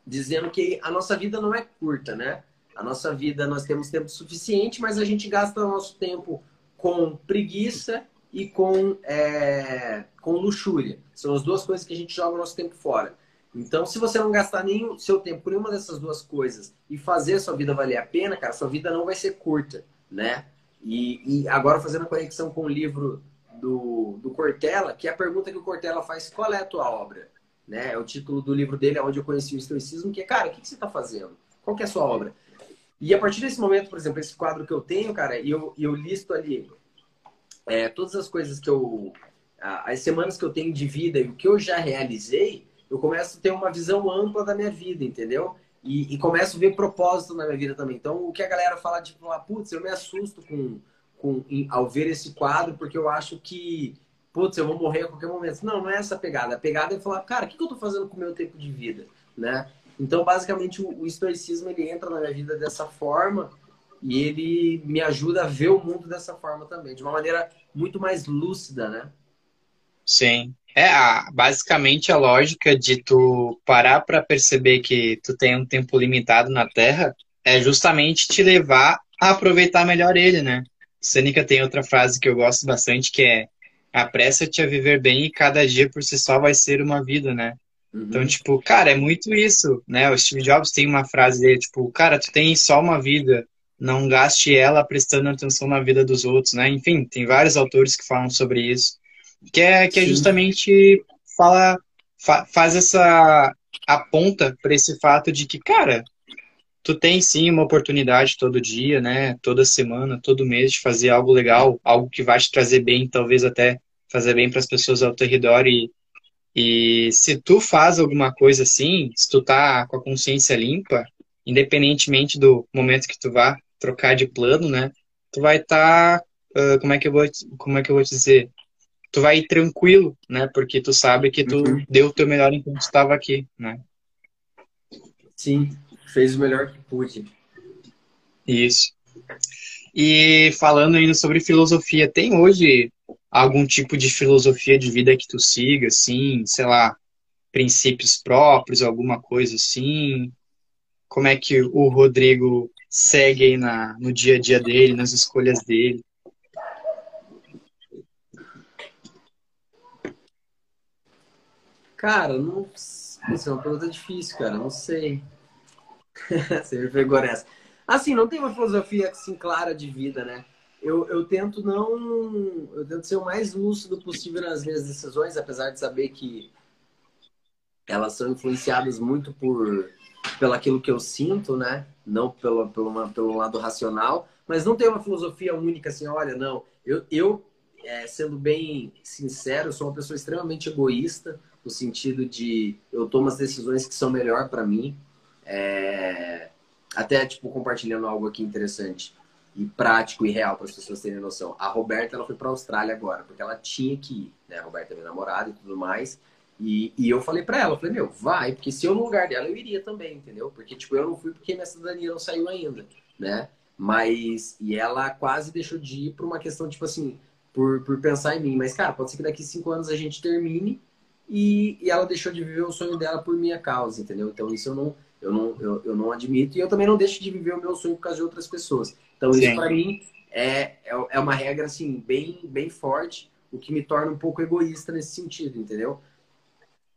dizendo que a nossa vida não é curta, né? A nossa vida nós temos tempo suficiente, mas a gente gasta o nosso tempo com preguiça e com, é, com luxúria. São as duas coisas que a gente joga o nosso tempo fora. Então, se você não gastar o seu tempo por nenhuma dessas duas coisas e fazer a sua vida valer a pena, cara, sua vida não vai ser curta, né? E, e agora fazendo a conexão com o livro do, do Cortella, que é a pergunta que o Cortella faz, qual é a tua obra? Né? É o título do livro dele, onde eu conheci o estoicismo, que é, cara, o que, que você está fazendo? Qual que é a sua obra? E a partir desse momento, por exemplo, esse quadro que eu tenho, cara, e eu, eu listo ali é, todas as coisas que eu... As semanas que eu tenho de vida e o que eu já realizei, eu começo a ter uma visão ampla da minha vida, entendeu? E, e começo a ver propósito na minha vida também. Então, o que a galera fala, tipo, ah, putz, eu me assusto com, com, em, ao ver esse quadro, porque eu acho que, putz, eu vou morrer a qualquer momento. Não, não é essa a pegada. A pegada é falar, cara, o que, eu tô fazendo com o meu tempo de vida, né? Então, basicamente, o, o estoicismo, ele entra na minha vida dessa forma e ele me ajuda a ver o mundo dessa forma também, de uma maneira muito mais lúcida, né? Sim. É, a, basicamente a lógica de tu parar para perceber que tu tem um tempo limitado na Terra é justamente te levar a aproveitar melhor ele, né? Sêneca tem outra frase que eu gosto bastante que é apressa-te a viver bem e cada dia por si só vai ser uma vida, né? Uhum. Então, tipo, cara, é muito isso, né? O Steve Jobs tem uma frase dele, tipo, cara, tu tem só uma vida, não gaste ela prestando atenção na vida dos outros, né? Enfim, tem vários autores que falam sobre isso que é, que é justamente fala, fa, faz essa aponta para esse fato de que, cara, tu tem sim uma oportunidade todo dia, né, toda semana, todo mês de fazer algo legal, algo que vai te trazer bem, talvez até fazer bem para as pessoas ao teu redor e e se tu faz alguma coisa assim, se tu tá com a consciência limpa, independentemente do momento que tu vá trocar de plano, né, tu vai estar, tá, uh, como é que eu vou, como é que eu vou dizer, tu vai ir tranquilo, né? Porque tu sabe que tu uhum. deu o teu melhor enquanto estava aqui, né? Sim, fez o melhor que pude. Isso. E falando ainda sobre filosofia, tem hoje algum tipo de filosofia de vida que tu siga, assim, sei lá, princípios próprios, alguma coisa assim? Como é que o Rodrigo segue aí na, no dia a dia dele, nas escolhas dele? Cara, não. Isso é uma pergunta difícil, cara. Não sei. Você me pegou nessa. Assim, não tem uma filosofia assim clara de vida, né? Eu, eu tento não. Eu tento ser o mais lúcido possível nas minhas decisões, apesar de saber que elas são influenciadas muito por pelo aquilo que eu sinto, né? Não pelo, pelo, uma, pelo lado racional. Mas não tem uma filosofia única assim, olha, não. Eu, eu é, sendo bem sincero, sou uma pessoa extremamente egoísta no sentido de eu tomo as decisões que são melhor para mim. É... Até, tipo, compartilhando algo aqui interessante e prático e real para as pessoas terem noção. A Roberta, ela foi para a Austrália agora, porque ela tinha que ir, né? A Roberta é minha namorada e tudo mais. E, e eu falei para ela, eu falei, meu, vai, porque se eu no lugar dela, eu iria também, entendeu? Porque, tipo, eu não fui porque minha cidadania não saiu ainda, né? Mas, e ela quase deixou de ir por uma questão, tipo assim, por, por pensar em mim. Mas, cara, pode ser que daqui cinco anos a gente termine e, e ela deixou de viver o sonho dela por minha causa, entendeu? Então isso eu não, eu não, eu, eu não admito e eu também não deixo de viver o meu sonho por causa de outras pessoas. Então Sim. isso para mim é, é, é uma regra, assim, bem, bem forte, o que me torna um pouco egoísta nesse sentido, entendeu?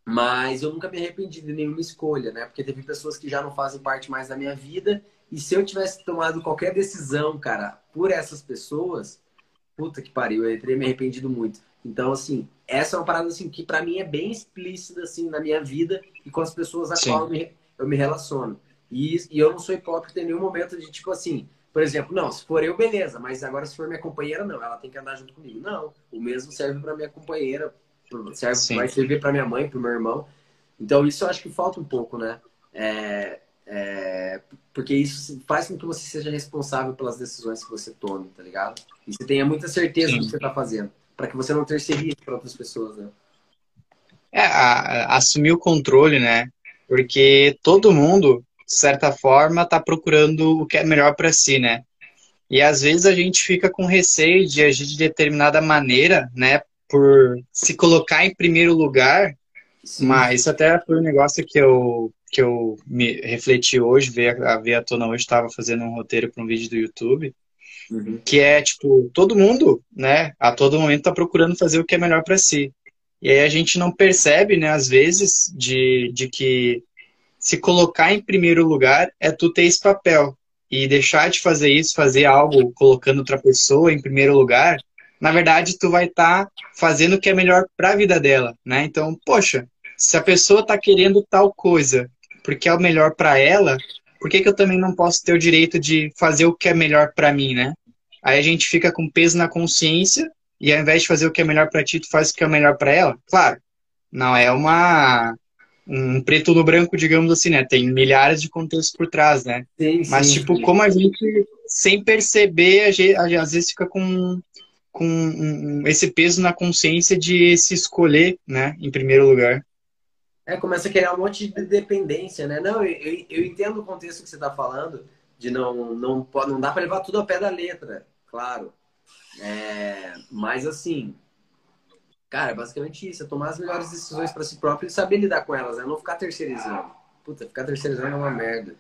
Mas eu nunca me arrependi de nenhuma escolha, né? Porque teve pessoas que já não fazem parte mais da minha vida. E se eu tivesse tomado qualquer decisão, cara, por essas pessoas, puta que pariu, eu teria me arrependido muito. Então, assim, essa é uma parada assim que para mim é bem explícita assim na minha vida e com as pessoas a qual eu me, eu me relaciono. E, e, eu não sou hipócrita em nenhum momento de tipo assim, por exemplo, não, se for eu, beleza, mas agora se for minha companheira, não, ela tem que andar junto comigo. Não, o mesmo serve para minha companheira, serve, Sim. vai servir para minha mãe, para meu irmão. Então isso eu acho que falta um pouco, né? É, é, porque isso faz com que você seja responsável pelas decisões que você tome, tá ligado? E você tenha muita certeza Sim. do que você está fazendo, para que você não terceirize para outras pessoas, né? É, a, a, assumir o controle, né? Porque todo mundo, de certa forma, está procurando o que é melhor para si, né? E às vezes a gente fica com receio de agir de determinada maneira, né? Por se colocar em primeiro lugar. Sim. Mas isso até foi um negócio que eu que eu me refleti hoje, veio a, à tona hoje, estava fazendo um roteiro para um vídeo do YouTube, uhum. que é, tipo, todo mundo, né, a todo momento está procurando fazer o que é melhor para si. E aí a gente não percebe, né, às vezes, de, de que se colocar em primeiro lugar é tu ter esse papel. E deixar de fazer isso, fazer algo colocando outra pessoa em primeiro lugar, na verdade tu vai estar tá fazendo o que é melhor para a vida dela, né? Então, poxa, se a pessoa está querendo tal coisa porque é o melhor para ela, por que, que eu também não posso ter o direito de fazer o que é melhor para mim, né? Aí a gente fica com peso na consciência e ao invés de fazer o que é melhor para ti, tu faz o que é melhor para ela. Claro, não é uma um preto no branco, digamos assim, né? Tem milhares de contextos por trás, né? Sim, Mas, sim, tipo, como a gente, sem perceber, a gente, às vezes fica com, com esse peso na consciência de se escolher, né? Em primeiro lugar. É, começa a criar um monte de dependência, né? Não, eu, eu entendo o contexto que você está falando, de não, não, não dá para levar tudo ao pé da letra, claro. É, mas assim, cara, é basicamente isso, é tomar as melhores decisões para si próprio e saber lidar com elas, né? Não ficar terceirizando. Puta, ficar terceirizando é uma merda.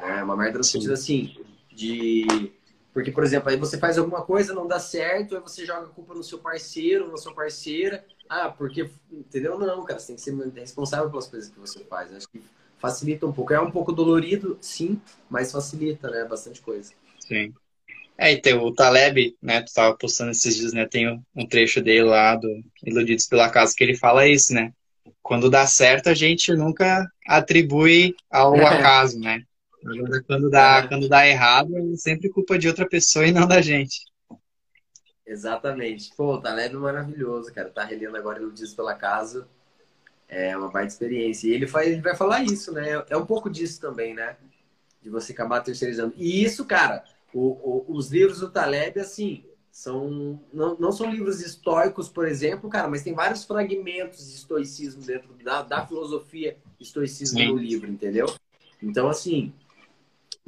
É uma merda no sentido assim, de. Porque, por exemplo, aí você faz alguma coisa, não dá certo, aí você joga a culpa no seu parceiro, na sua parceira, ah, porque, entendeu? Não, cara, você tem que ser responsável pelas coisas que você faz. Acho que facilita um pouco. É um pouco dolorido, sim, mas facilita, né? Bastante coisa. Sim. É, e tem o Taleb, né? Tu tava postando esses dias, né? Tem um trecho dele lá do Iludidos pela Casa que ele fala isso, né? Quando dá certo, a gente nunca atribui ao acaso, né? Agora, quando dá, é. quando dá errado, é sempre culpa de outra pessoa e não da gente. Exatamente. Pô, tá leve maravilhoso, cara. Tá relendo agora no Dias pela Casa. É uma baita experiência. E ele, faz, ele vai falar isso, né? É um pouco disso também, né? De você acabar terceirizando. E isso, cara, o, o, os livros do Taleb, assim, são não, não são livros estoicos, por exemplo, cara, mas tem vários fragmentos de estoicismo dentro da, da filosofia estoicismo Sim. no livro, entendeu? Então, assim,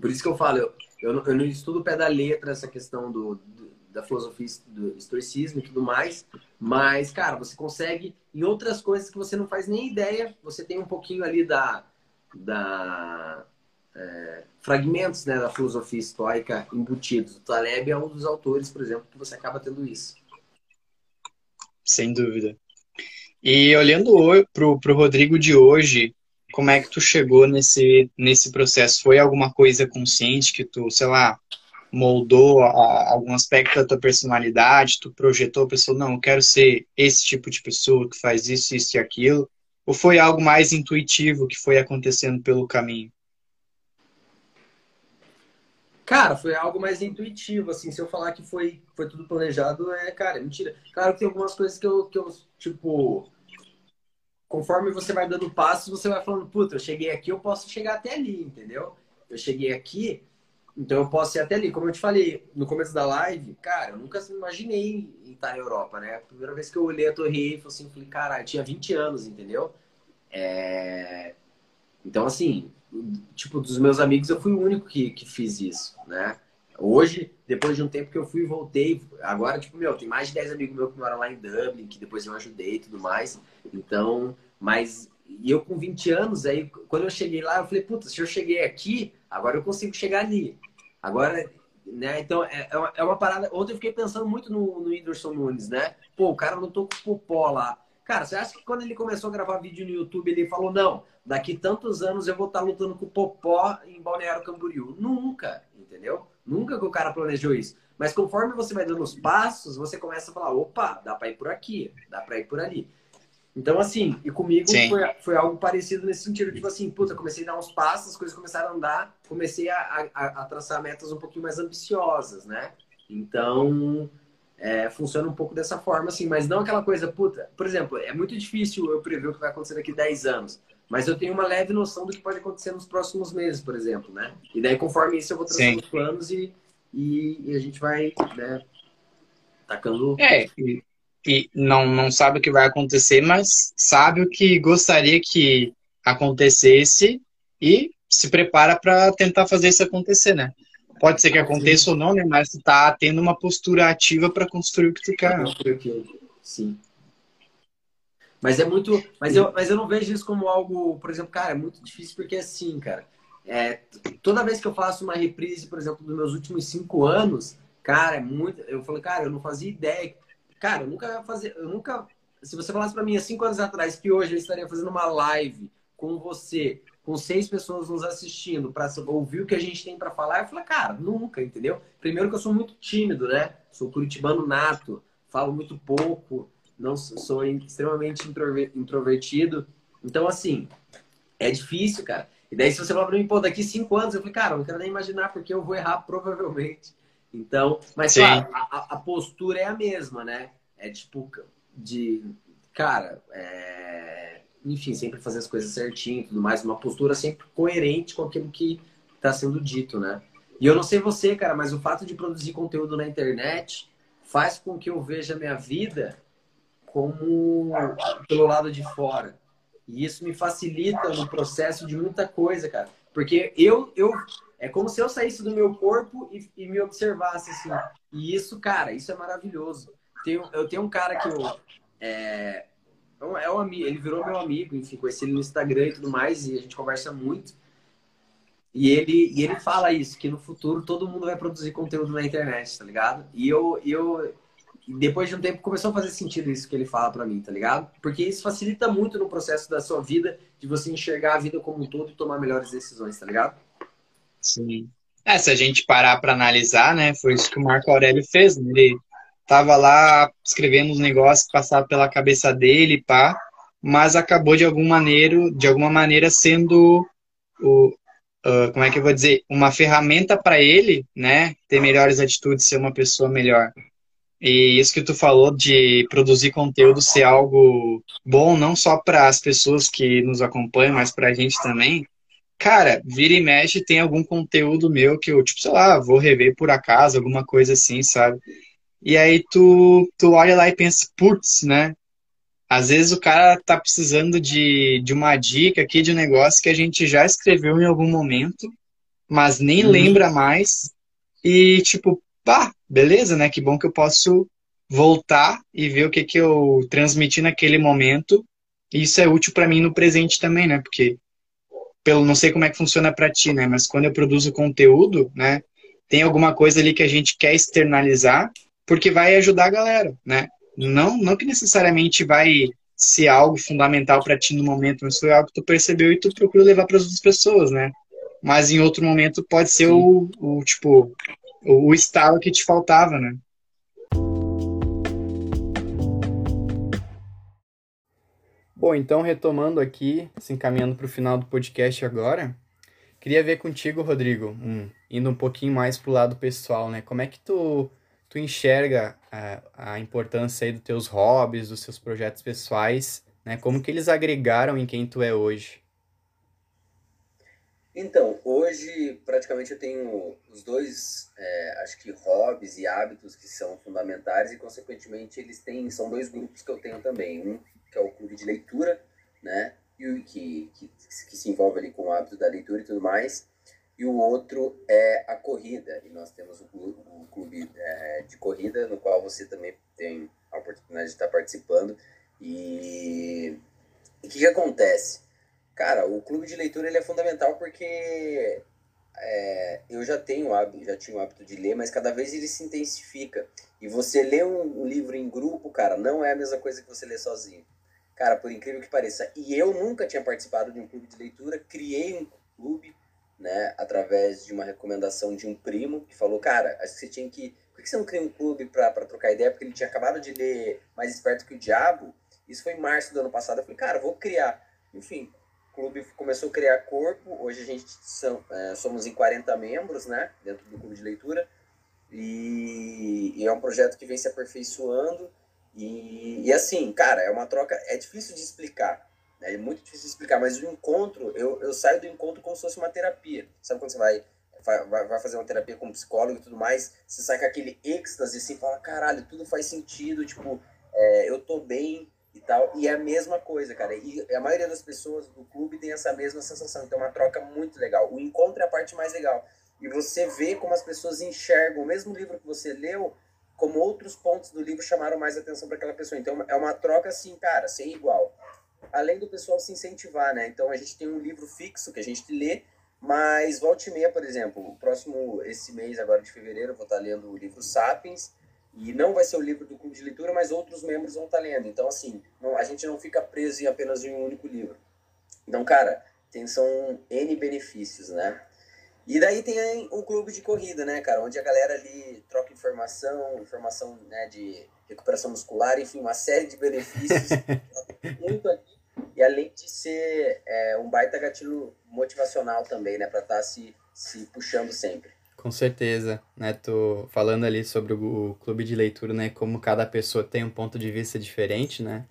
por isso que eu falo, eu, eu, não, eu não estudo o pé da letra essa questão do, do da filosofia do estoicismo e tudo mais. Mas, cara, você consegue, em outras coisas que você não faz nem ideia, você tem um pouquinho ali da. da é, fragmentos né, da filosofia estoica embutidos. O Taleb é um dos autores, por exemplo, que você acaba tendo isso. Sem dúvida. E olhando para o Rodrigo de hoje, como é que tu chegou nesse, nesse processo? Foi alguma coisa consciente que tu, sei lá, moldou a, algum aspecto da tua personalidade, tu projetou a pessoa, não, eu quero ser esse tipo de pessoa que faz isso, isso e aquilo? Ou foi algo mais intuitivo que foi acontecendo pelo caminho? Cara, foi algo mais intuitivo, assim, se eu falar que foi, foi tudo planejado, é, cara, é mentira. Claro que tem algumas coisas que eu, que eu, tipo, conforme você vai dando passos, você vai falando, puta, eu cheguei aqui, eu posso chegar até ali, entendeu? Eu cheguei aqui, então eu posso ir até ali. Como eu te falei no começo da live, cara, eu nunca imaginei estar na Europa, né? A primeira vez que eu olhei a Torre Eiffel, assim, falei, cara, eu tinha 20 anos, entendeu? É... Então, assim, tipo, dos meus amigos, eu fui o único que, que fiz isso, né? Hoje, depois de um tempo que eu fui e voltei, agora, tipo, meu, tem mais de 10 amigos meus que moram lá em Dublin, que depois eu ajudei e tudo mais. Então, mas e eu com 20 anos, aí quando eu cheguei lá, eu falei, puta, se eu cheguei aqui, agora eu consigo chegar ali. Agora, né? Então, é, é, uma, é uma parada. Ontem eu fiquei pensando muito no, no Whindersson Nunes, né? Pô, o cara lutou com o Popó lá. Cara, você acha que quando ele começou a gravar vídeo no YouTube, ele falou, não, daqui tantos anos eu vou estar lutando com o Popó em Balneário Camboriú? Nunca, entendeu? Nunca que o cara planejou isso. Mas conforme você vai dando os passos, você começa a falar, opa, dá para ir por aqui, dá para ir por ali. Então, assim, e comigo foi, foi, algo parecido nesse sentido. Tipo assim, puta, comecei a dar uns passos, as coisas começaram a andar, comecei a, a, a traçar metas um pouquinho mais ambiciosas, né? Então, é, funciona um pouco dessa forma, assim, mas não aquela coisa, puta, por exemplo, é muito difícil eu prever o que vai acontecer daqui a 10 anos, mas eu tenho uma leve noção do que pode acontecer nos próximos meses, por exemplo, né? E daí, conforme isso, eu vou traçando os planos e, e, e, a gente vai, né, tacando... É, e e não, não sabe o que vai acontecer, mas sabe o que gostaria que acontecesse e se prepara para tentar fazer isso acontecer, né? Pode ser que aconteça Sim. ou não, né? Mas tu tá tendo uma postura ativa para construir o que tu quer. Sim. Mas é muito. Mas eu, mas eu não vejo isso como algo, por exemplo, cara, é muito difícil porque é assim, cara. É, toda vez que eu faço uma reprise, por exemplo, dos meus últimos cinco anos, cara, é muito. Eu falo, cara, eu não fazia ideia Cara, eu nunca fazer. Eu nunca. Se você falasse para mim há cinco anos atrás que hoje eu estaria fazendo uma live com você, com seis pessoas nos assistindo, para ouvir o que a gente tem para falar, eu falei, cara, nunca, entendeu? Primeiro que eu sou muito tímido, né? Sou curitibano nato, falo muito pouco, não sou extremamente introvertido. Então, assim, é difícil, cara. E daí, se você falar pra mim, pô, daqui cinco anos, eu falei, cara, não quero nem imaginar porque eu vou errar provavelmente. Então, mas claro, a, a, postura é a mesma, né? É tipo de, cara, é... enfim, sempre fazer as coisas certinho e tudo mais, uma postura sempre coerente com aquilo que está sendo dito, né? E eu não sei você, cara, mas o fato de produzir conteúdo na internet faz com que eu veja a minha vida como pelo lado de fora. E isso me facilita no processo de muita coisa, cara. Porque eu, eu é como se eu saísse do meu corpo e, e me observasse, assim. E isso, cara, isso é maravilhoso. Tenho, eu tenho um cara que eu. É, é um, é amigo, ele virou meu amigo, enfim, conheci ele no Instagram e tudo mais, e a gente conversa muito. E ele, e ele fala isso, que no futuro todo mundo vai produzir conteúdo na internet, tá ligado? E eu, eu depois de um tempo começou a fazer sentido isso que ele fala para mim, tá ligado? Porque isso facilita muito no processo da sua vida, de você enxergar a vida como um todo e tomar melhores decisões, tá ligado? Sim. É, se a gente parar para analisar, né, foi isso que o Marco Aurélio fez. Né? Ele tava lá escrevendo uns negócios que passavam pela cabeça dele, pá, mas acabou de alguma maneira, de alguma maneira sendo o, uh, como é que eu vou dizer, uma ferramenta para ele, né, ter melhores atitudes, ser uma pessoa melhor. E isso que tu falou de produzir conteúdo ser algo bom não só para as pessoas que nos acompanham, mas para a gente também cara, vira e mexe tem algum conteúdo meu que eu, tipo, sei lá, vou rever por acaso, alguma coisa assim, sabe? E aí tu, tu olha lá e pensa, putz, né? Às vezes o cara tá precisando de, de uma dica aqui de um negócio que a gente já escreveu em algum momento, mas nem uhum. lembra mais. E tipo, pá, beleza, né? Que bom que eu posso voltar e ver o que, que eu transmiti naquele momento. E isso é útil para mim no presente também, né? Porque pelo não sei como é que funciona para ti, né? Mas quando eu produzo conteúdo, né? Tem alguma coisa ali que a gente quer externalizar, porque vai ajudar a galera, né? Não, não que necessariamente vai ser algo fundamental para ti no momento, mas foi algo que tu percebeu e tu procura levar para as outras pessoas, né? Mas em outro momento pode ser o, o, tipo o, o estalo que te faltava, né? Bom, então retomando aqui, se encaminhando para o final do podcast agora, queria ver contigo, Rodrigo, indo um pouquinho mais para o lado pessoal, né? Como é que tu, tu enxerga a, a importância aí dos teus hobbies, dos seus projetos pessoais, né? Como que eles agregaram em quem tu é hoje? Então, hoje praticamente eu tenho os dois, é, acho que hobbies e hábitos que são fundamentais e consequentemente eles têm, são dois grupos que eu tenho também. Um que é o clube de leitura, né? E que, que, que se envolve ali com o hábito da leitura e tudo mais. E o outro é a corrida. E nós temos o clube, o clube é, de corrida, no qual você também tem a oportunidade de estar participando. E o que, que acontece? Cara, o clube de leitura ele é fundamental porque é, eu já tenho hábito, já tinha o hábito de ler, mas cada vez ele se intensifica. E você ler um, um, livro em grupo, cara, não é a mesma coisa que você ler sozinho. Cara, por incrível que pareça. E eu nunca tinha participado de um clube de leitura, criei um clube, né, através de uma recomendação de um primo que falou, cara, acho que você tinha que. Por que você não cria um clube para trocar ideia? Porque ele tinha acabado de ler Mais Esperto que o Diabo. Isso foi em março do ano passado. Eu falei, cara, vou criar. Enfim, o clube começou a criar corpo. Hoje a gente são, é, somos em 40 membros, né, dentro do clube de leitura. E, e é um projeto que vem se aperfeiçoando. E, e, assim, cara, é uma troca. É difícil de explicar. Né? É muito difícil de explicar, mas o encontro, eu, eu saio do encontro como se fosse uma terapia. Sabe quando você vai, vai, vai fazer uma terapia com um psicólogo e tudo mais? Você sai com aquele êxtase assim, fala: caralho, tudo faz sentido. Tipo, é, eu tô bem, e tal. E é a mesma coisa, cara. E a maioria das pessoas do clube tem essa mesma sensação. Então é uma troca muito legal. O encontro é a parte mais legal. E você vê como as pessoas enxergam o mesmo livro que você leu, como outros pontos do livro chamaram mais atenção para aquela pessoa. Então é uma troca assim, cara, sem igual. Além do pessoal se incentivar, né? Então a gente tem um livro fixo que a gente lê, mas volta e meia, por exemplo, o próximo, esse mês agora de fevereiro, eu vou estar lendo o livro Sapiens, e não vai ser o livro do clube de leitura, mas outros membros vão estar lendo. Então, assim, não, a gente não fica preso em apenas um único livro. Então, cara, tem, são N benefícios, né? E daí tem o clube de corrida, né, cara? Onde a galera ali troca informação, informação né, de recuperação muscular, enfim, uma série de benefícios. muito aqui. E além de ser é, um baita gatilho motivacional também, né? Pra estar tá se, se puxando sempre. Com certeza, né? Tô falando ali sobre o clube de leitura, né? Como cada pessoa tem um ponto de vista diferente, né?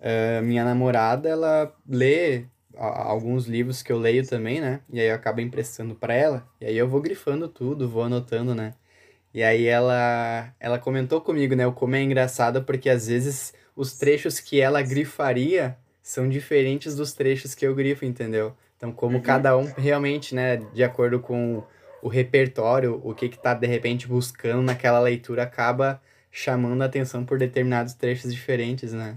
Uh, minha namorada, ela lê alguns livros que eu leio também, né? E aí eu acabo emprestando para ela. E aí eu vou grifando tudo, vou anotando, né? E aí ela, ela comentou comigo, né? O como é engraçado porque às vezes os trechos que ela grifaria são diferentes dos trechos que eu grifo, entendeu? Então, como uhum. cada um realmente, né, de acordo com o repertório, o que que tá de repente buscando naquela leitura acaba chamando a atenção por determinados trechos diferentes, né?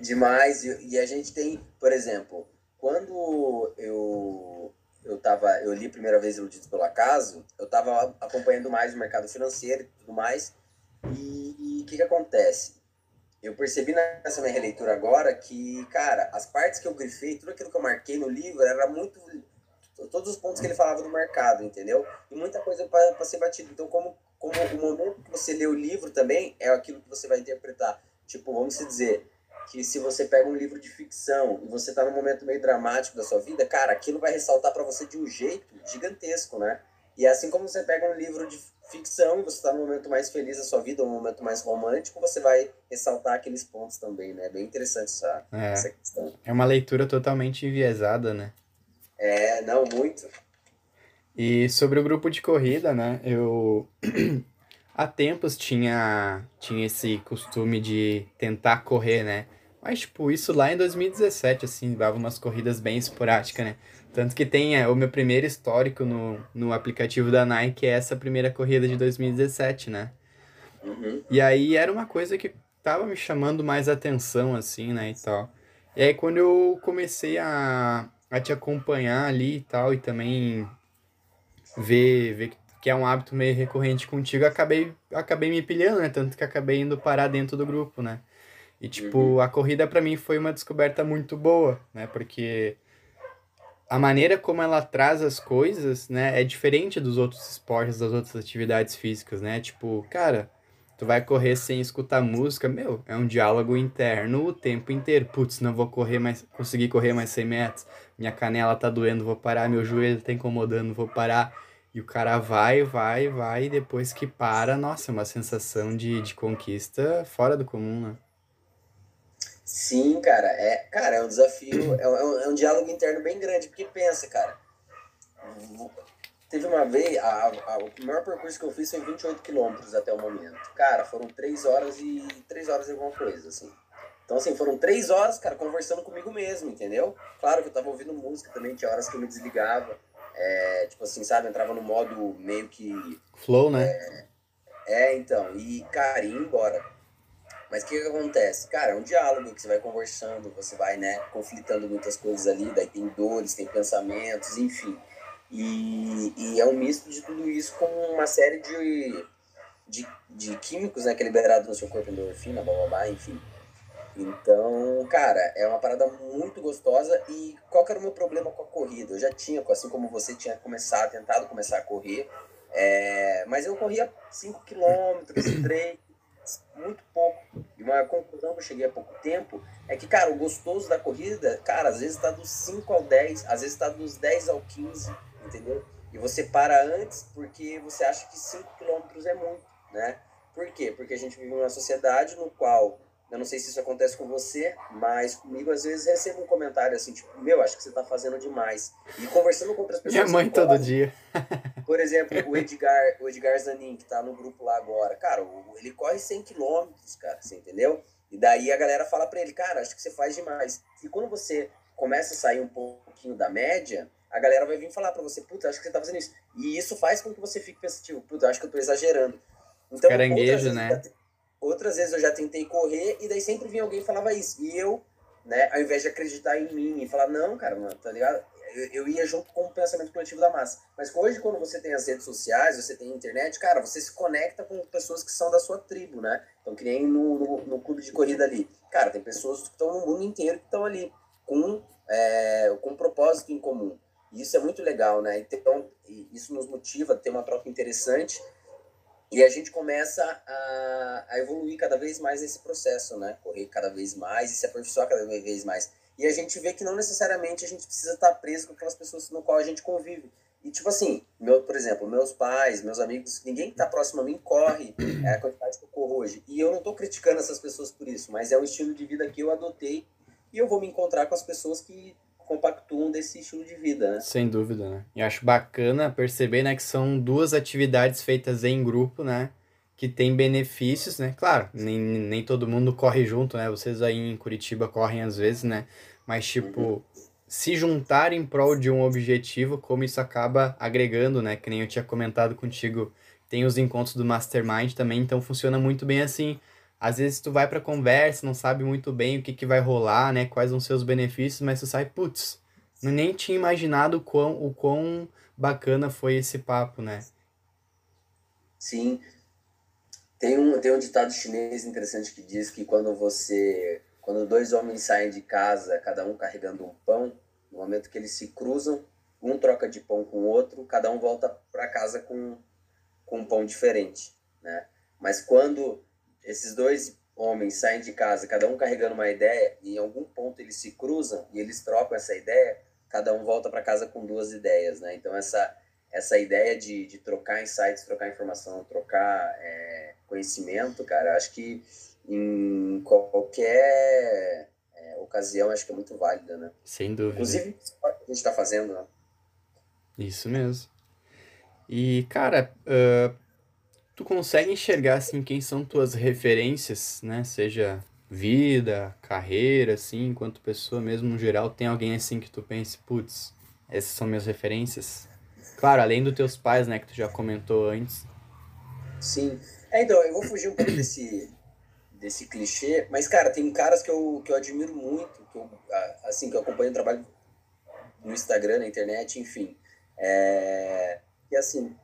Demais. E, a gente tem, por exemplo, quando eu eu tava, eu li a primeira vez Iludidos pelo Acaso, eu tava acompanhando mais o mercado financeiro e tudo mais. E o que que acontece? Eu percebi nessa minha releitura agora que, cara, as partes que eu grifei, tudo aquilo que eu marquei no livro era muito todos os pontos que ele falava do mercado, entendeu? E muita coisa para ser batido. Então, como, como o momento que você lê o livro também é aquilo que você vai interpretar. Tipo, vamos dizer que se você pega um livro de ficção e você tá num momento meio dramático da sua vida, cara, aquilo vai ressaltar para você de um jeito gigantesco, né? E é assim como você pega um livro de ficção e você está num momento mais feliz da sua vida, um momento mais romântico, você vai ressaltar aqueles pontos também, né? Bem interessante essa, é. essa questão. É uma leitura totalmente enviesada, né? É, não, muito. E sobre o grupo de corrida, né? Eu há tempos tinha tinha esse costume de tentar correr, né? Mas tipo, isso lá em 2017 assim, dava umas corridas bem esporádicas, né? Tanto que tem é, o meu primeiro histórico no, no aplicativo da Nike é essa primeira corrida de 2017, né? Uhum. E aí era uma coisa que tava me chamando mais atenção, assim, né, e tal. E aí quando eu comecei a, a te acompanhar ali e tal, e também ver, ver que é um hábito meio recorrente contigo, acabei, acabei me pilhando, né? Tanto que acabei indo parar dentro do grupo, né? E, tipo, uhum. a corrida para mim foi uma descoberta muito boa, né? Porque a maneira como ela traz as coisas, né, é diferente dos outros esportes, das outras atividades físicas, né? Tipo, cara, Tu vai correr sem escutar música, meu, é um diálogo interno o tempo inteiro. Putz, não vou correr mais, conseguir correr mais 100 metros. Minha canela tá doendo, vou parar. Meu joelho tá incomodando, vou parar. E o cara vai, vai, vai, e depois que para, nossa, é uma sensação de, de conquista fora do comum, né? Sim, cara, é, cara, é um desafio, é um, é um diálogo interno bem grande, porque pensa, cara, Teve uma vez, a, a, o maior percurso que eu fiz foi 28 quilômetros até o momento. Cara, foram 3 horas e 3 horas e alguma coisa, assim. Então, assim, foram 3 horas, cara, conversando comigo mesmo, entendeu? Claro que eu tava ouvindo música também, tinha horas que eu me desligava. É, tipo assim, sabe, entrava no modo meio que. Flow, né? É, é então, e, cara, ia embora. Mas o que, que acontece? Cara, é um diálogo que você vai conversando, você vai, né, conflitando muitas coisas ali, daí tem dores, tem pensamentos, enfim. E, e, é um misto de tudo isso com uma série de, de, de químicos né, que é liberado no seu corpo, endorfina, blá blá blá, enfim. Então, cara, é uma parada muito gostosa. E qual que era o meu problema com a corrida? Eu já tinha, assim como você tinha começado, tentado começar a correr, é, mas eu corria 5 km, 3, muito pouco. E uma conclusão que eu cheguei há pouco tempo é que, cara, o gostoso da corrida, cara, às vezes está dos 5 ao 10, às vezes está dos 10 ao 15, entendeu? E você para antes porque você acha que 5 km é muito, né? Por quê? Porque a gente vive numa sociedade no qual eu não sei se isso acontece com você, mas comigo às vezes recebo um comentário assim, tipo, meu, acho que você tá fazendo demais. E conversando com outras pessoas. Minha mãe todo dia. Por exemplo, o Edgar, o Edgar Zanin, que tá no grupo lá agora. Cara, ele corre 100 km, cara, você entendeu? E daí a galera fala pra ele, cara, acho que você faz demais. E quando você começa a sair um pouquinho da média, a galera vai vir falar pra você, puta, acho que você tá fazendo isso. E isso faz com que você fique pensativo, puta, acho que eu tô exagerando. Então, Caranguejo, né? Outras vezes eu já tentei correr e daí sempre vinha alguém e falava isso. E eu, né, ao invés de acreditar em mim e falar, não, cara, mano, tá ligado? Eu, eu ia junto com o pensamento coletivo da massa. Mas hoje, quando você tem as redes sociais, você tem internet, cara, você se conecta com pessoas que são da sua tribo, né? Então, que nem no, no, no clube de corrida ali. Cara, tem pessoas que estão no mundo inteiro que estão ali com, é, com um propósito em comum. E isso é muito legal, né? Então, isso nos motiva a ter uma troca interessante e a gente começa a, a, evoluir cada vez mais nesse processo, né? Correr cada vez mais e se aperfeiçoar cada vez mais. E a gente vê que não necessariamente a gente precisa estar preso com aquelas pessoas no qual a gente convive. E tipo assim, meu, por exemplo, meus pais, meus amigos, ninguém que está próximo a mim corre é a quantidade que eu corro hoje. E eu não estou criticando essas pessoas por isso, mas é o estilo de vida que eu adotei e eu vou me encontrar com as pessoas que compactuam desse estilo de vida, né? Sem dúvida, né? E acho bacana perceber, né, que são duas atividades feitas em grupo, né? Que tem benefícios, né? Claro, nem, nem todo mundo corre junto, né? Vocês aí em Curitiba correm às vezes, né? Mas, tipo, uhum. se juntar em prol de um objetivo, como isso acaba agregando, né? Que nem eu tinha comentado contigo, tem os encontros do Mastermind também, então funciona muito bem assim às vezes tu vai pra conversa, não sabe muito bem o que, que vai rolar, né? Quais vão ser os benefícios, mas tu sai, putz, nem tinha imaginado o quão, o quão bacana foi esse papo, né? Sim. Tem um, tem um ditado chinês interessante que diz que quando você. Quando dois homens saem de casa, cada um carregando um pão, no momento que eles se cruzam, um troca de pão com o outro, cada um volta para casa com, com um pão diferente, né? Mas quando esses dois homens saem de casa, cada um carregando uma ideia, e em algum ponto eles se cruzam e eles trocam essa ideia, cada um volta para casa com duas ideias, né? Então essa essa ideia de, de trocar insights, trocar informação, trocar é, conhecimento, cara, acho que em qualquer é, ocasião acho que é muito válida, né? Sem dúvida. Inclusive, a gente está fazendo, né? Isso mesmo. E, cara, uh, tu consegue enxergar assim quem são tuas referências, né? Seja vida, carreira, assim, enquanto pessoa mesmo no geral, tem alguém assim que tu pense, putz, essas são minhas referências? Claro, além dos teus pais, né, que tu já comentou antes. Sim. É, então, eu vou fugir um pouco desse, desse clichê, mas, cara, tem caras que eu, que eu admiro muito, que eu, assim, que eu acompanho o trabalho no Instagram, na internet, enfim. É, e assim,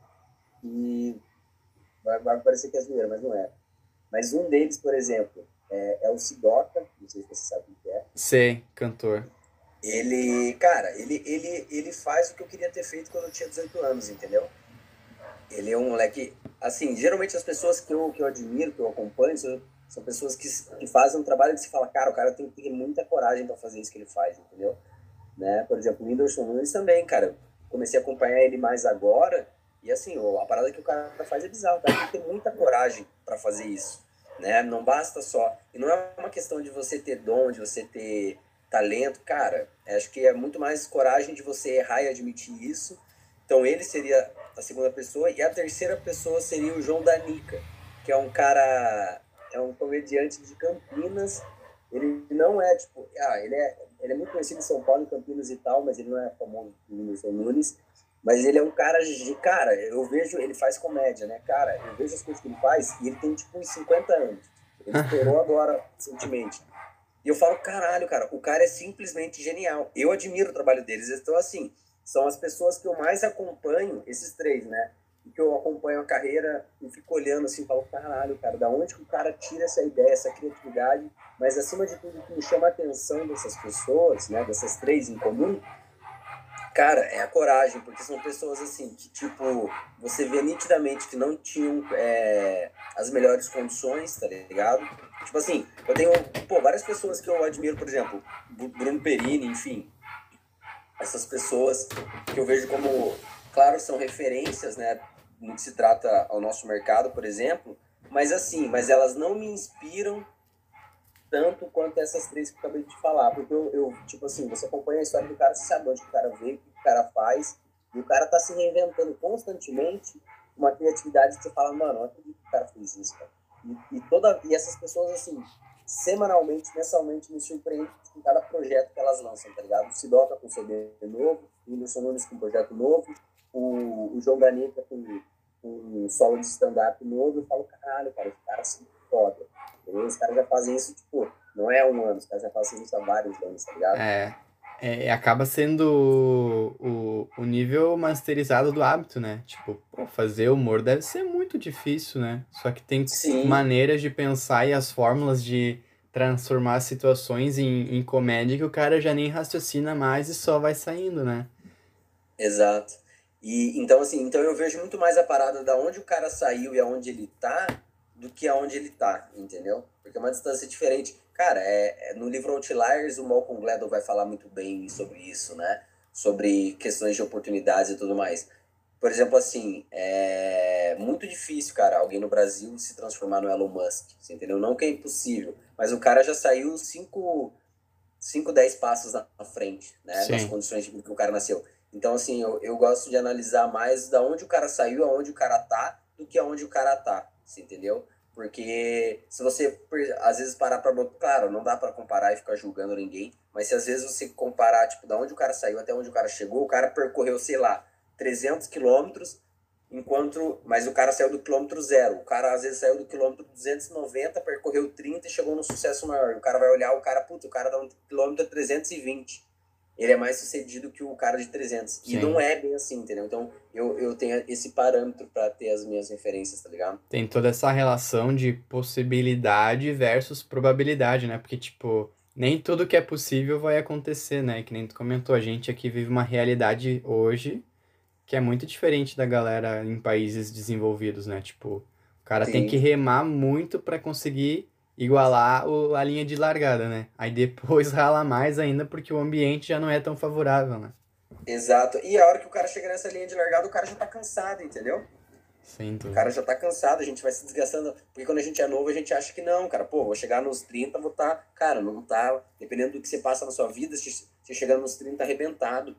e vai, vai parecer que é zoeira, mas não é. Mas um deles, por exemplo, é, é o Sidoca, não sei se você sabe o que é. Sei, cantor. Ele, cara, ele, ele, ele faz o que eu queria ter feito quando eu tinha 18 anos, entendeu? Ele é um moleque, assim, geralmente as pessoas que eu, que eu admiro, que eu acompanho, são, são pessoas que, que fazem um trabalho que se fala, cara, o cara tem que ter muita coragem para fazer isso que ele faz, entendeu? Né? Por exemplo, o Whindersson Nunes também, cara, comecei a acompanhar ele mais agora, e assim, a parada que o cara faz é bizarro, tem que ter muita coragem para fazer isso, né? Não basta só. E não é uma questão de você ter dom, de você ter talento, cara. Acho que é muito mais coragem de você errar e admitir isso. Então ele seria a segunda pessoa e a terceira pessoa seria o João Danica, que é um cara, é um comediante de Campinas. Ele não é tipo, ah, ele é, ele é muito conhecido em São Paulo, em Campinas e tal, mas ele não é famoso no Nunes. Mas ele é um cara de. Cara, eu vejo. Ele faz comédia, né? Cara, eu vejo as coisas que ele faz e ele tem tipo uns 50 anos. Ele estourou agora, recentemente. E eu falo, caralho, cara, o cara é simplesmente genial. Eu admiro o trabalho deles. Então, assim, são as pessoas que eu mais acompanho, esses três, né? que eu acompanho a carreira e fico olhando assim, falo, caralho, cara, da onde que o cara tira essa ideia, essa criatividade? Mas acima de tudo, o que me chama a atenção dessas pessoas, né, dessas três em comum, cara, é a coragem, porque são pessoas assim que, tipo, você vê nitidamente que não tinham é, as melhores condições, tá ligado? Tipo assim, eu tenho, pô, várias pessoas que eu admiro, por exemplo, Bruno Perini, enfim, essas pessoas que eu vejo como, claro, são referências, né, no que se trata ao nosso mercado, por exemplo, mas assim, mas elas não me inspiram tanto quanto essas três que eu acabei de falar, porque eu, eu tipo assim, você acompanha a história do cara, você sabe onde o cara veio, o que o cara faz, e o cara tá se reinventando constantemente, uma criatividade que você fala, mano, acredito que o cara fez isso, cara. E, e, toda, e essas pessoas, assim, semanalmente, mensalmente, me surpreendem com cada projeto que elas lançam, tá ligado? O Sidoca com CD novo, o Whindersson Nunes com projeto novo, o, o João Ganeta com, com um solo de stand-up novo, eu falo, caralho, cara, os caras são foda. Entendeu? Os caras já fazem isso, tipo, não é um ano, os caras já fazem isso há vários anos, tá ligado? É. É, acaba sendo o, o nível masterizado do hábito, né? Tipo, pô, fazer humor deve ser muito difícil, né? Só que tem Sim. maneiras de pensar e as fórmulas de transformar situações em, em comédia que o cara já nem raciocina mais e só vai saindo, né? Exato. E então assim, então eu vejo muito mais a parada da onde o cara saiu e aonde ele tá do que aonde ele tá, entendeu? Porque é uma distância diferente. Cara, é, é no livro Outliers o Malcolm Gladwell vai falar muito bem sobre isso, né? Sobre questões de oportunidades e tudo mais. Por exemplo, assim, é muito difícil, cara, alguém no Brasil se transformar no Elon Musk, você entendeu? Não que é impossível, mas o cara já saiu 5, 5 10 passos na frente, né? Sim. Nas condições de que o cara nasceu. Então, assim, eu, eu gosto de analisar mais da onde o cara saiu, aonde o cara tá, do que aonde o cara tá, você entendeu? Porque se você, às vezes, parar pra... Claro, não dá para comparar e ficar julgando ninguém, mas se às vezes você comparar, tipo, da onde o cara saiu até onde o cara chegou, o cara percorreu, sei lá, 300 quilômetros, enquanto... Mas o cara saiu do quilômetro zero. O cara, às vezes, saiu do quilômetro 290, percorreu 30 e chegou no sucesso maior. O cara vai olhar, o cara, puta, o cara dá um quilômetro 320 ele é mais sucedido que o cara de 300. Sim. E não é bem assim, entendeu? Então, eu, eu tenho esse parâmetro para ter as minhas referências, tá ligado? Tem toda essa relação de possibilidade versus probabilidade, né? Porque, tipo, nem tudo que é possível vai acontecer, né? Que nem tu comentou, a gente aqui vive uma realidade hoje que é muito diferente da galera em países desenvolvidos, né? Tipo, o cara Sim. tem que remar muito para conseguir igualar o, a linha de largada, né? Aí depois rala mais ainda porque o ambiente já não é tão favorável, né? Exato. E a hora que o cara chega nessa linha de largada, o cara já tá cansado, entendeu? Sim, o cara já tá cansado, a gente vai se desgastando. Porque quando a gente é novo, a gente acha que não, cara. Pô, vou chegar nos 30, vou estar. Tá... Cara, não tá. Dependendo do que você passa na sua vida, você chegando nos 30 arrebentado.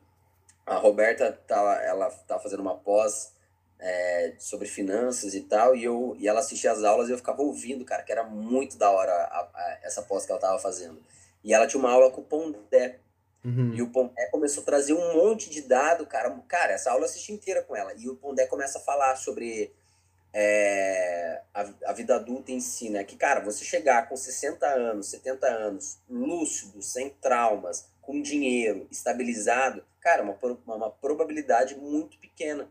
A Roberta, tá, ela tá fazendo uma pós é, sobre finanças e tal, e, eu, e ela assistia as aulas e eu ficava ouvindo, cara, que era muito da hora a, a, essa pós que ela tava fazendo. E ela tinha uma aula com o Pondé. Uhum. E o Pondé começou a trazer um monte de dado, cara. Cara, essa aula eu assisti inteira com ela. E o Pondé começa a falar sobre é, a, a vida adulta em si, né? Que, cara, você chegar com 60 anos, 70 anos, lúcido, sem traumas, com dinheiro, estabilizado, cara, uma, uma, uma probabilidade muito pequena.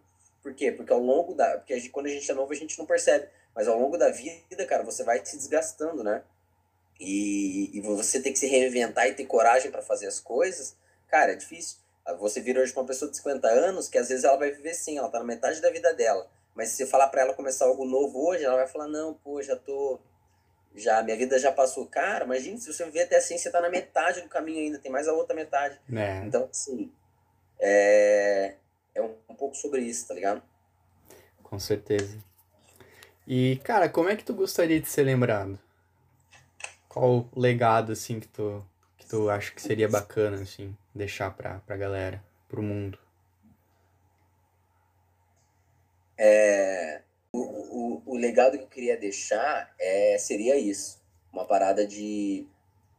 Por quê? Porque ao longo da. Porque a gente, quando a gente é novo, a gente não percebe. Mas ao longo da vida, cara, você vai se desgastando, né? E, e você tem que se reinventar e ter coragem para fazer as coisas, cara, é difícil. Ah, você vira hoje uma pessoa de 50 anos que às vezes ela vai viver sim, ela tá na metade da vida dela. Mas se você falar para ela começar algo novo hoje, ela vai falar: não, pô, já tô. Já, minha vida já passou. Cara, imagina, se você viver até assim, você tá na metade do caminho ainda, tem mais a outra metade. É. Então, assim. É, é um, um pouco sobre isso, tá ligado? Com certeza. E, cara, como é que tu gostaria de ser lembrado? Qual o legado, assim, que tu, que tu acha que seria bacana, assim, deixar pra, pra galera, pro mundo? É, o, o, o legado que eu queria deixar é, seria isso. Uma parada de,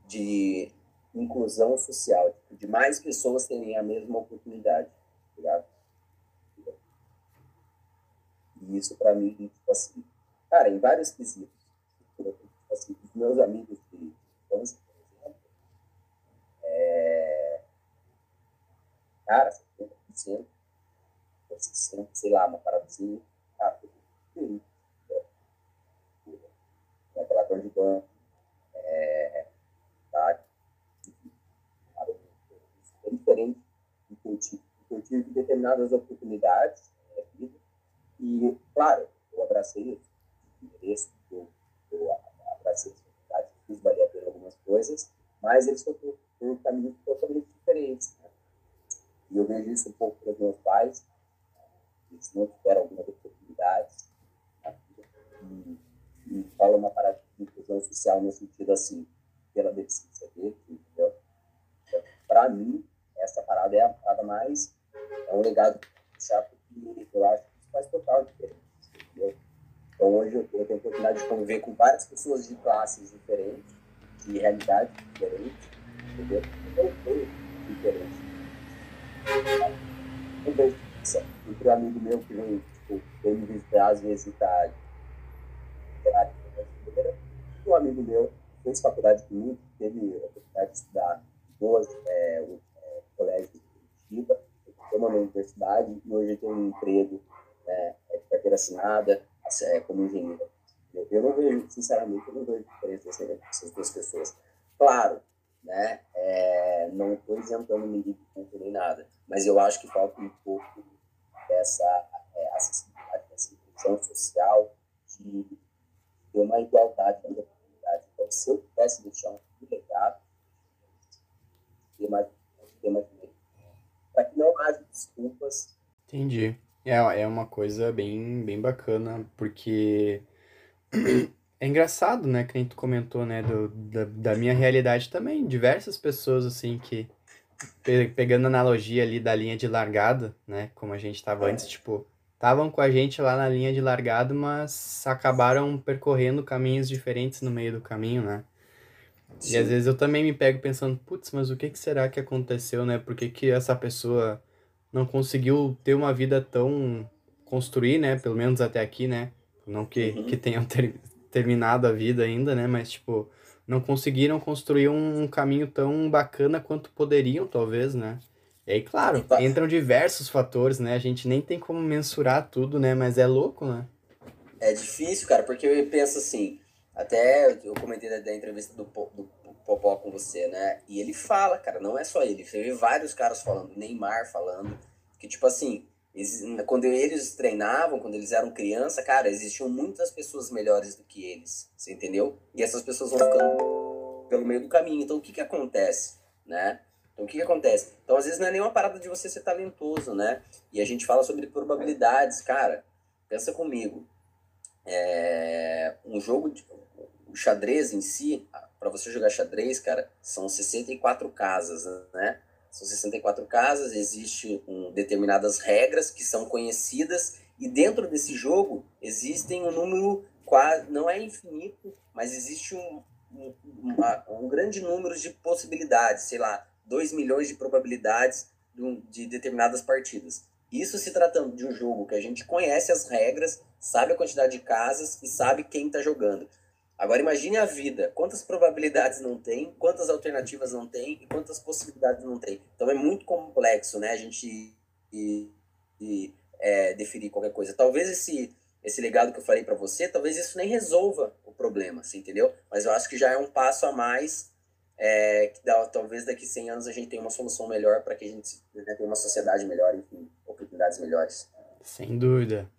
de inclusão social, de mais pessoas terem a mesma oportunidade, tá ligado? Isso para mim, tipo assim, cara, em vários quesitos. Tipo assim, os meus amigos de infância, por exemplo, é... cara, 60%, 60%, sei lá, uma paradazinha. Ah, tudo. É relatório de banco, é, tá? é diferente de que eu tive, eu determinadas oportunidades e, claro, eu abracei isso, interesse, eu, eu abracei as oportunidades, fiz valer a pena algumas coisas, mas eles estão por, por caminhos totalmente diferentes. Né? E eu vejo isso um pouco pelos meus pais, eles não tiveram algumas oportunidades, né? e, e fala uma parada de inclusão social no sentido assim, pela deficiência dele, entendeu? Então, Para mim, essa parada é a parada mais, é um legado chato que eu acho faz total diferença, entendeu? Então hoje eu tenho a oportunidade de conviver com várias pessoas de classes diferentes, de realidades diferentes, entendeu? Então foi diferente. Eu vejo entre um amigo meu que vem, tipo, vem me visitar às vezes tá um amigo meu fez faculdade comigo, teve a oportunidade de estudar duas é, é, colégios de Curitiba, formou na universidade e hoje tem um emprego é, é de carteira assinada é, como engenheiro. Eu, não vejo, sinceramente, eu não vejo diferença entre essas duas pessoas. Claro, né, é, não estou isentando ninguém de ponto nem nada, mas eu acho que falta um pouco dessa é, acessibilidade, dessa inclusão social, de ter uma igualdade de oportunidade. Então, se eu pudesse deixar um legado, ter mais, ter mais para que não haja desculpas. Entendi. É, é uma coisa bem, bem bacana, porque é engraçado, né, que nem tu comentou, né, do, da, da minha realidade também. Diversas pessoas, assim, que pegando analogia ali da linha de largada, né, como a gente estava antes, tipo, estavam com a gente lá na linha de largada, mas acabaram percorrendo caminhos diferentes no meio do caminho, né? Sim. E às vezes eu também me pego pensando, putz, mas o que, que será que aconteceu, né? Por que, que essa pessoa não conseguiu ter uma vida tão construir, né? Pelo menos até aqui, né? Não que, uhum. que tenham ter, terminado a vida ainda, né? Mas, tipo, não conseguiram construir um, um caminho tão bacana quanto poderiam, talvez, né? E aí, claro, entram diversos fatores, né? A gente nem tem como mensurar tudo, né? Mas é louco, né? É difícil, cara, porque eu penso assim, até eu comentei da, da entrevista do, do Popó com você, né? E ele fala, cara, não é só ele, vê vários caras falando, Neymar falando, que tipo assim, quando eles treinavam, quando eles eram criança, cara, existiam muitas pessoas melhores do que eles, você entendeu? E essas pessoas vão ficando pelo meio do caminho. Então o que que acontece, né? Então, o que, que acontece? Então, às vezes, não é nenhuma parada de você ser talentoso, né? E a gente fala sobre probabilidades. Cara, pensa comigo. É... Um jogo, de... o xadrez em si, para você jogar xadrez, cara, são 64 casas, né? São 64 casas, existem um, determinadas regras que são conhecidas, e dentro desse jogo existem um número quase, não é infinito, mas existe um, um, uma, um grande número de possibilidades, sei lá, 2 milhões de probabilidades de determinadas partidas. Isso se tratando de um jogo que a gente conhece as regras, sabe a quantidade de casas e sabe quem está jogando. Agora imagine a vida, quantas probabilidades não tem, quantas alternativas não tem e quantas possibilidades não tem. Então é muito complexo, né, a gente e, e, é, definir qualquer coisa. Talvez esse esse legado que eu falei para você, talvez isso nem resolva o problema, você entendeu? Mas eu acho que já é um passo a mais é, que dá, talvez daqui 100 anos a gente tenha uma solução melhor para que a gente né, tenha uma sociedade melhor, enfim, oportunidades melhores. Sem dúvida.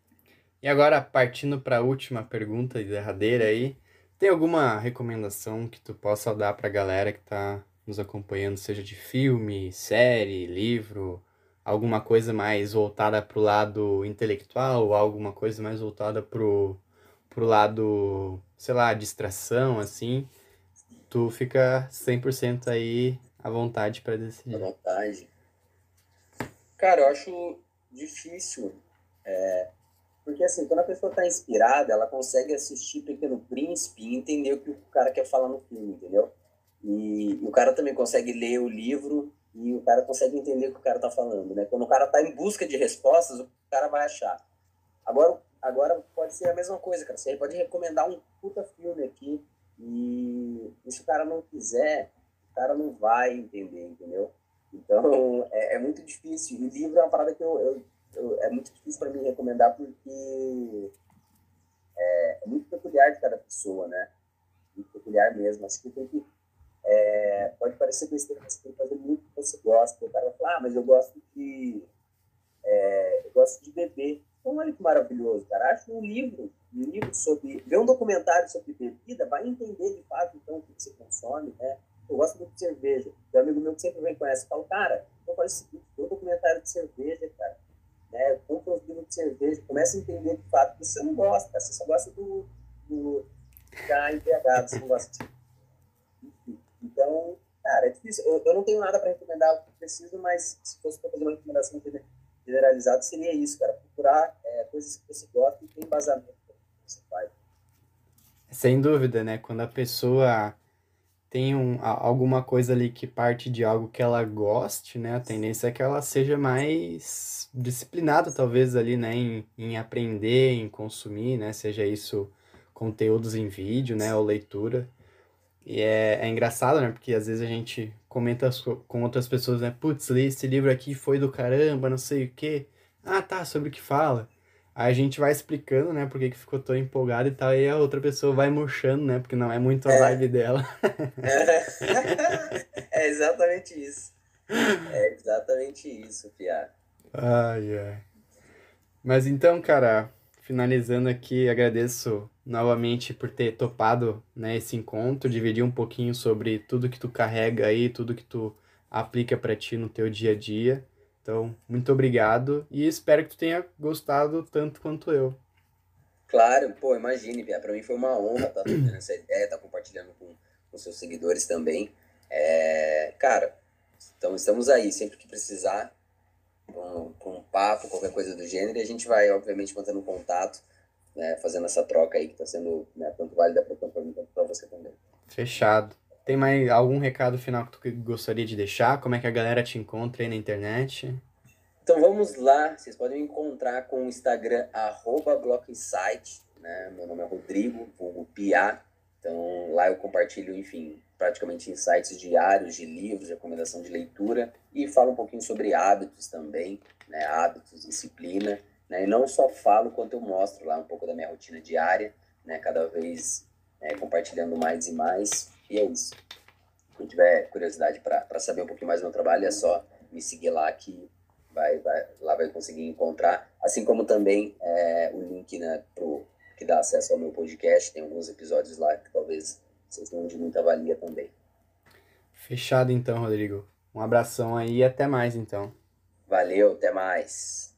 E agora, partindo para a última pergunta e derradeira aí, tem alguma recomendação que tu possa dar para a galera que está nos acompanhando, seja de filme, série, livro, alguma coisa mais voltada para o lado intelectual, alguma coisa mais voltada para o lado, sei lá, distração, assim, tu fica 100% aí à vontade para decidir. À vontade. Cara, eu acho difícil. É, porque assim, quando a pessoa tá inspirada, ela consegue assistir Pequeno Príncipe e entender o que o cara quer falar no filme, entendeu? E, e o cara também consegue ler o livro e o cara consegue entender o que o cara tá falando, né? Quando o cara tá em busca de respostas, o cara vai achar. Agora, agora pode ser a mesma coisa, cara. Você pode recomendar um puta filme aqui e, e se o cara não quiser, o cara não vai entender, entendeu? Então, é, é, muito difícil. E livro é uma parada que eu, eu, é muito difícil para mim recomendar porque é, é, muito peculiar de cada pessoa, né? Muito peculiar mesmo. Acho que tem que. É, pode parecer besteira, mas você tem que fazer muito que você gosta. O cara vai falar, ah, mas eu gosto de. É, eu gosto de beber. Então, olha que maravilhoso, cara. Acho um livro, um livro sobre. Ver um documentário sobre bebida, vai entender de fato então o que você consome, né? Eu gosto muito de cerveja. Tem um amigo meu que sempre vem conhece, fala, cara, eu faço o seguinte, um documentário de cerveja, cara. Né? Compra uns livros de cerveja, começa a entender de fato que você não gosta, você só gosta do, do da embriagado, você não gosta de. Então, cara, é difícil. Eu, eu não tenho nada para recomendar preciso, mas se fosse para fazer uma recomendação generalizada, seria isso, cara. Procurar é, coisas que você gosta e tem embasamento que você faz. Sem dúvida, né? Quando a pessoa tem um, alguma coisa ali que parte de algo que ela goste, né? A tendência é que ela seja mais disciplinada, talvez, ali, né? Em, em aprender, em consumir, né? Seja isso conteúdos em vídeo, né? Ou leitura. E é, é engraçado, né? Porque às vezes a gente comenta com outras pessoas, né? Putz, li esse livro aqui, foi do caramba, não sei o quê. Ah, tá, sobre o que fala. Aí a gente vai explicando, né, por que ficou tão empolgado e tal, e a outra pessoa vai murchando, né, porque não é muito a é. vibe dela. é exatamente isso. É exatamente isso, Pia. Ai, ai. Mas então, cara, finalizando aqui, agradeço novamente por ter topado, né, esse encontro, dividir um pouquinho sobre tudo que tu carrega aí, tudo que tu aplica para ti no teu dia a dia. Então, muito obrigado e espero que tu tenha gostado tanto quanto eu. Claro, pô, imagine, Pia. Pra mim foi uma honra estar tá tendo essa ideia, estar tá compartilhando com, com seus seguidores também. É, cara, então estamos aí, sempre que precisar, com, com um papo, qualquer coisa do gênero, e a gente vai, obviamente, mantendo contato, né, fazendo essa troca aí que está sendo né, tanto válida para quanto para você também. Fechado. Tem mais algum recado final que tu gostaria de deixar? Como é que a galera te encontra aí na internet? Então vamos lá, vocês podem me encontrar com o Instagram blockinsight, né? Meu nome é Rodrigo, vulgo Pia. Então lá eu compartilho, enfim, praticamente insights diários de livros, recomendação de leitura e falo um pouquinho sobre hábitos também, né? Hábitos, disciplina, né? E não só falo quanto eu mostro lá um pouco da minha rotina diária, né? Cada vez né, compartilhando mais e mais. E é isso. Quem tiver curiosidade para saber um pouquinho mais do meu trabalho, é só me seguir lá que vai, vai, lá vai conseguir encontrar. Assim como também é, o link né, pro, que dá acesso ao meu podcast. Tem alguns episódios lá que talvez vocês tenham de muita valia também. Fechado então, Rodrigo. Um abração aí e até mais então. Valeu, até mais.